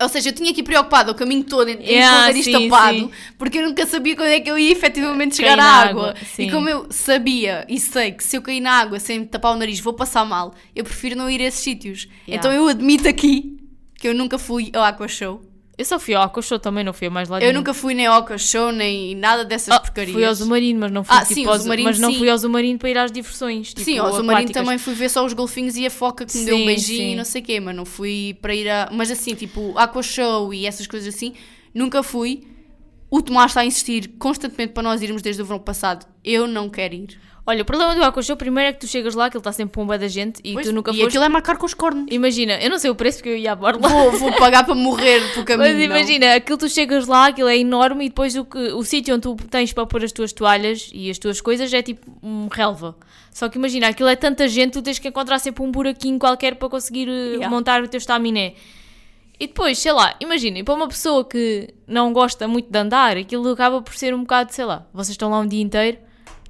ou seja, eu tinha aqui preocupada o caminho todo em, Yeah, com o nariz sim, tapado, sim. porque eu nunca sabia quando é que eu ia efetivamente chegar à água. água. E como eu sabia e sei que se eu cair na água sem tapar o nariz vou passar mal, eu prefiro não ir a esses sítios. Yeah. Então eu admito aqui que eu nunca fui ao Aqua Show. Eu só fui ao Aqua Show também, não fui a mais lado Eu nenhum. nunca fui nem ao Aqua Show, nem nada dessas Ah, porcarias. Fui ao Zumarino, mas não fui, Ah, tipo, sim, ao ao Zu- Zumarino, mas não sim. fui ao Zumarino para ir às diversões. Tipo, Sim, ao aquáticas. também fui ver só os golfinhos e a foca que me deu um Sim, beijinho sim. e não sei o quê, mas não fui para ir a. Mas assim, tipo, Aqua Show e essas coisas assim, nunca fui. O Tomás está a insistir constantemente para nós irmos desde o verão passado. Eu não quero ir. Olha, o problema do Aqua Show, primeiro é que tu chegas lá, que ele está sempre bué da gente e Pois, tu nunca e foste. aquilo é marcar com os cornos. Imagina, eu não sei o preço porque eu ia à borla. Vou, vou pagar para morrer pelo caminho. Mas não. imagina, aquilo tu chegas lá, aquilo é enorme e depois o, que, o sítio onde tu tens para pôr as tuas toalhas e as tuas coisas é tipo um relva. Só que imagina, aquilo é tanta gente, tu tens que encontrar sempre um buraquinho qualquer para conseguir eh, Yeah. montar o teu estaminé. E depois, sei lá, imaginem, para uma pessoa que não gosta muito de andar, aquilo acaba por ser um bocado, sei lá, vocês estão lá um dia inteiro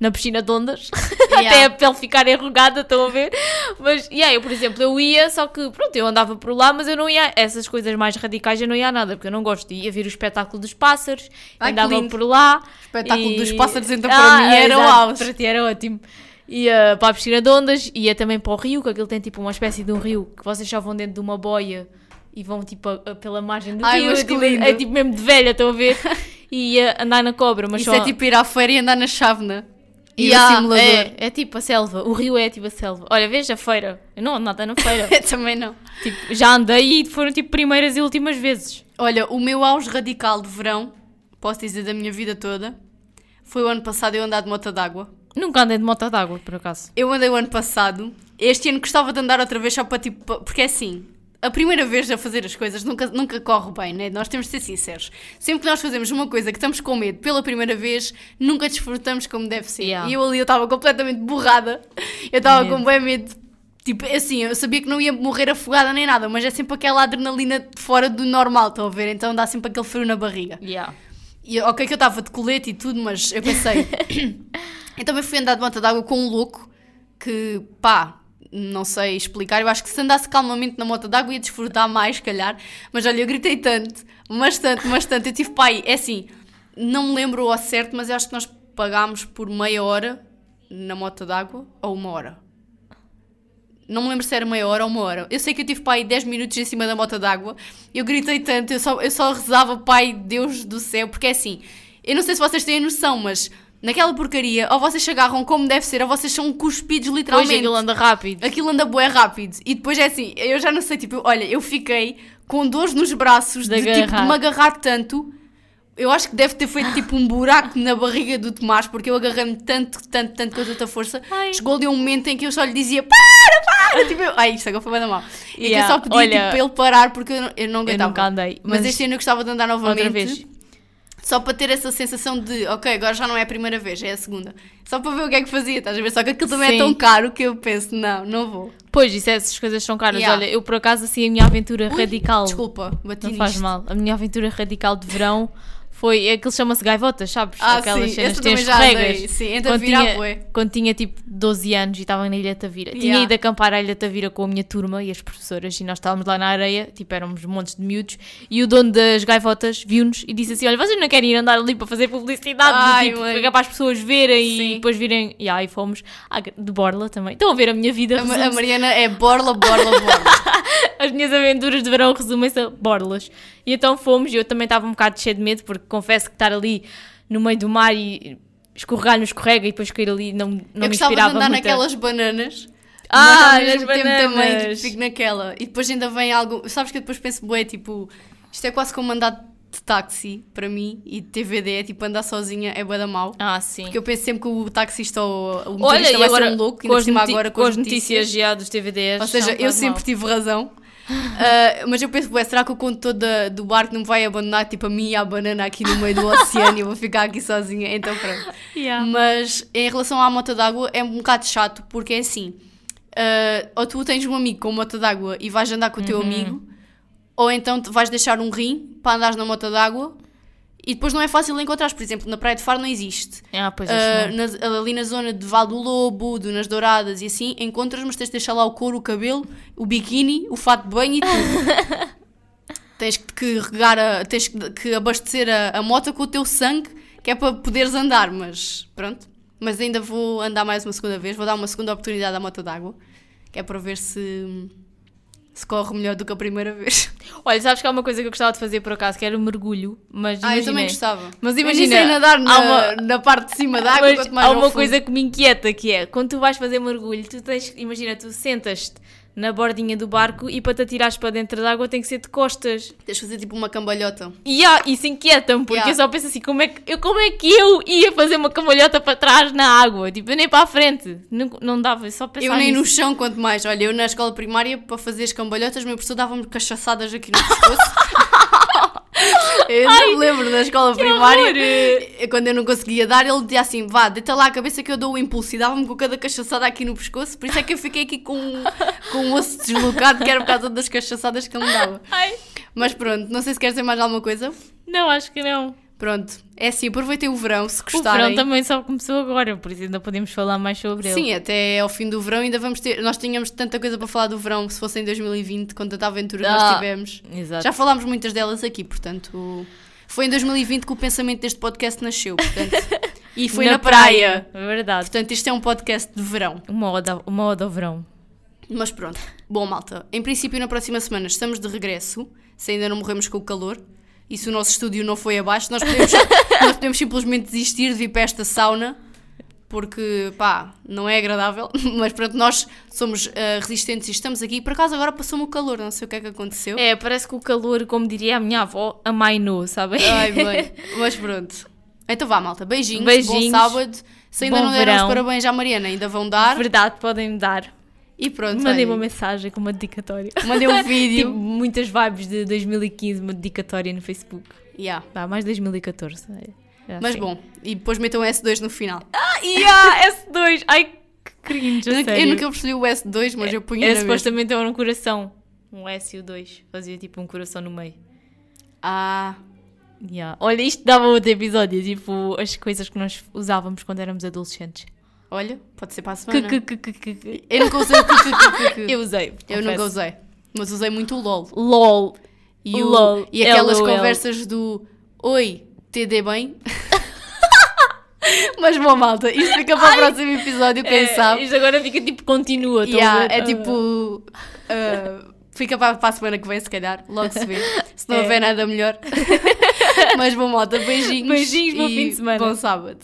na piscina de ondas, até Yeah. a pele ficar enrugada, estão a ver? Mas, e aí, eu, por exemplo, eu ia, só que, pronto, eu andava por lá, mas eu não ia, essas coisas mais radicais eu não ia a nada, porque eu não gosto. Ia ver o espetáculo dos pássaros, Ai, andava por lá. O espetáculo e- dos pássaros, então, para mim era auge. Para ti era ótimo. Ia para a piscina de ondas, ia também para o rio, que aquilo tem tipo uma espécie de um rio, que vocês só vão dentro de uma boia e vão tipo a- a- pela margem do Ai, rio. é, tipo, é tipo mesmo de velha, estão a ver? E ia andar na cobra, mas Isso só... é tipo ir à feira e andar na chávena. E Yeah, o simulador. é, é tipo a selva, o rio é tipo a selva. Olha, veja a feira. Eu não ando nada na feira. Também não. tipo, já andei e foram tipo primeiras e últimas vezes. Olha, o meu auge radical de verão, posso dizer da minha vida toda, foi o ano passado eu andar de moto d'água. Nunca andei de moto d'água, por acaso. Eu andei o ano passado. Este ano gostava de andar outra vez só para tipo. Porque é assim. A primeira vez a fazer as coisas nunca, nunca corre bem, né? Nós temos de ser sinceros. Sempre que nós fazemos uma coisa que estamos com medo pela primeira vez, nunca desfrutamos como deve ser. Yeah. E eu ali eu estava completamente borrada. Eu estava com bem medo. Tipo, assim, eu sabia que não ia morrer afogada nem nada, mas é sempre aquela adrenalina fora do normal, estão a ver? Então dá sempre aquele frio na barriga. Yeah. E, ok que eu estava de colete e tudo, mas eu pensei... então eu fui andar de moto d'água com um louco que, pá, não sei explicar. Eu acho que se andasse calmamente na moto d'água ia desfrutar mais, se calhar. Mas olha, eu gritei tanto, mas tanto, mas tanto. Eu tive, pai, é assim, não me lembro ao certo, mas eu acho que nós pagámos por meia hora na moto d'água ou uma hora. Não me lembro se era meia hora ou uma hora. Eu sei que eu tive pai 10 minutos em cima da moto d'água. Eu gritei tanto, eu só, eu só rezava, pai, Deus do céu, porque é assim, eu não sei se vocês têm noção, mas naquela porcaria, ou vocês se agarram como deve ser, ou vocês são cuspidos literalmente. aquilo anda rápido. Aquilo anda bué rápido. E depois é assim, eu já não sei, tipo, olha, eu fiquei com dores nos braços De de, tipo, de me agarrar tanto. Eu acho que deve ter feito tipo um buraco na barriga do Tomás, porque eu agarrei-me tanto, tanto, tanto com tanta força. Ai. Chegou ali um momento em que eu só lhe dizia para, para! Tipo, eu, ai, isto agora foi bem mal. E que eu Yeah, só pedia olha, tipo, para ele parar porque eu não, eu não Eu aguentava. nunca andei. mas, Mas, este ano eu gostava de andar novamente. outra vez. Só para ter essa sensação de, ok, agora já não é a primeira vez, é a segunda. Só para ver o que é que fazia, estás a ver? Só que aquilo também Sim. é tão caro que eu penso, não, não vou. Pois, isso, essas coisas são caras. Yeah. Olha, eu por acaso, assim, a minha aventura Ui, radical. Desculpa, bati Não nisto. faz mal. A minha aventura radical de verão foi. Aquilo chama-se gaivotas, sabes? Ah, Aquelas sim, cenas que têm andei. Sim, entre Quando tinha, bué. quando tinha tipo 12 anos e estava na Ilha Tavira. Tinha Yeah. ido acampar à Ilha Tavira com a minha turma e as professoras e nós estávamos lá na areia, tipo éramos montes de miúdos e o dono das gaivotas viu-nos e disse assim, olha, vocês não querem ir andar ali para fazer publicidade, Ai, tipo, mãe. para as pessoas verem Sim. e depois virem, e aí fomos à- de Borla também. Estão a ver a minha vida, A, Ma- a Mariana é borla, borla, borla. as minhas aventuras de verão resumem-se a borlas. E então fomos, e eu também estava um bocado cheio de medo, porque confesso que estar ali no meio do mar e escorregar no escorrega e depois cair ali não, não eu me gostava de inspirava andar muito. naquelas bananas. Ah, mas ao mesmo nas tempo também bananas. tipo, fico naquela. E depois ainda vem algo. Sabes que eu depois penso, bué, tipo, isto é quase como andar de táxi para mim e de TVD, é tipo andar sozinha é bué da mau. Ah, sim. Porque eu penso sempre que o taxista ou o motorista Olha, e vai agora ser um louco, com ainda por as, cima agora com as notícias já dos TVDs. Ou seja, eu sempre mau. tive razão. Ah, mas eu penso, ué, será que o condutor da- do barco não me vai abandonar tipo a mim e a banana aqui no meio do oceano e eu vou ficar aqui sozinha? Então pronto. Yeah. Mas em relação à moto d'água é um bocado chato porque é assim: ah, ou tu tens um amigo com moto d'água e vais andar com o teu Uhum. amigo, ou então vais deixar um rim para andares na moto d'água e depois não é fácil encontrar. Por exemplo, na Praia de Faro não existe. Ah, pois não. nas- ali na zona de Val do Lobo, do Nas Douradas e assim, encontras, mas tens de deixar lá o couro, o cabelo, o biquíni, o fato de banho e tudo. tens que regar, a, tens que, que abastecer a, a moto com o teu sangue, que é para poderes andar, mas pronto. Mas ainda vou andar mais uma segunda vez, vou dar uma segunda oportunidade à moto d'água, que é para ver se, se corre melhor do que a primeira vez. Olha, sabes que há uma coisa que eu gostava de fazer por acaso, que era o mergulho, mas Ah, eu também gostava. Mas imagina, sei nadar na, uma- na parte de cima da água, Mas quanto mais há uma coisa que me inquieta que é quando tu vais fazer mergulho, tu tens, imagina, tu sentas-te na bordinha do barco e para te atirares para dentro da água tem que ser de costas. Tens de fazer tipo uma cambalhota. E ah, isso inquieta-me, porque Yeah. eu só penso assim, como é, que, eu, como é que eu ia fazer uma cambalhota para trás na água? Tipo, eu nem para a frente. Não, não dava, eu só pensava Eu nem no nisso. chão, quanto mais. Olha, eu na escola primária, para fazer as cambalhotas, meu professor dava-me cachaçadas aqui no pescoço. eu não me lembro da escola primária. horror! Quando eu não conseguia dar, ele dizia assim: vá, deita lá a cabeça que eu dou o impulso. E dava-me com cada cachaçada aqui no pescoço. Por isso é que eu fiquei aqui com, com um osso deslocado, que era por causa das cachaçadas que ele me dava. Ai, Mas pronto, não sei se queres dizer mais alguma coisa. não, acho que não. Pronto, é assim, aproveitem o verão, se O gostarem. verão também só começou agora, por isso ainda podemos falar mais sobre ele. Sim, até ao fim do verão ainda vamos ter. Nós tínhamos tanta coisa para falar do verão se fosse em 2020, com tanta aventura que Ah, nós tivemos. Exato. Já falámos muitas delas aqui, portanto. Foi em 2020 que o pensamento deste podcast nasceu, portanto. E foi na, praia. É verdade. Portanto, isto é um podcast de verão. Uma ode ao verão. Mas pronto. Bom, malta. Em princípio, na próxima semana estamos de regresso, se ainda não morremos com o calor. E se o nosso estúdio não foi abaixo, nós podemos, nós podemos simplesmente desistir de vir para esta sauna. Porque, pá, não é agradável. Mas pronto, nós somos ah, resistentes e estamos aqui. Por acaso agora passou-me o calor, não sei o que é que aconteceu. É, parece que o calor, como diria a minha avó, amainou, sabem? Ai, bem. Mas pronto. Então vá, malta. Beijinhos. Beijinhos. Bom sábado. Se ainda não deram os verão. parabéns à Mariana, ainda vão dar. Verdade, podem dar. E pronto. Mandem olhem. uma mensagem com uma dedicatória. Mandei um Tipo, vídeo. muitas vibes de 2015, uma dedicatória no Facebook. Yeah. Vá, mais 2014. é. É Mas bom, e depois metam S2 no final. Ah, yeah, S2! Ai, que cringe, Eu, nunca- sério. eu nunca percebi o S2, mas eu punha É supostamente era um coração. Um S e o 2. Fazia tipo um coração no meio. Ah, Yeah. Olha, isto dava outro episódio. Tipo, as coisas que nós usávamos quando éramos adolescentes. Olha, pode ser para a semana. que, que, que, que, que. Eu nunca usei o que, que, que, que, que. Eu usei. Eu confesso. nunca usei. Mas usei muito o LOL. LOL. E, o, LOL. e aquelas LOL. conversas do Oi, TD bem? Mas bom, malta, isto fica para o próximo episódio, quem É, sabe. Isto agora fica tipo continua. Yeah, é tipo. ah, fica para, para a semana que vem, se calhar. Logo se vê. Se não É. houver nada melhor. Mas bom, malta, beijinhos. Beijinhos, bom fim de semana. Bom sábado.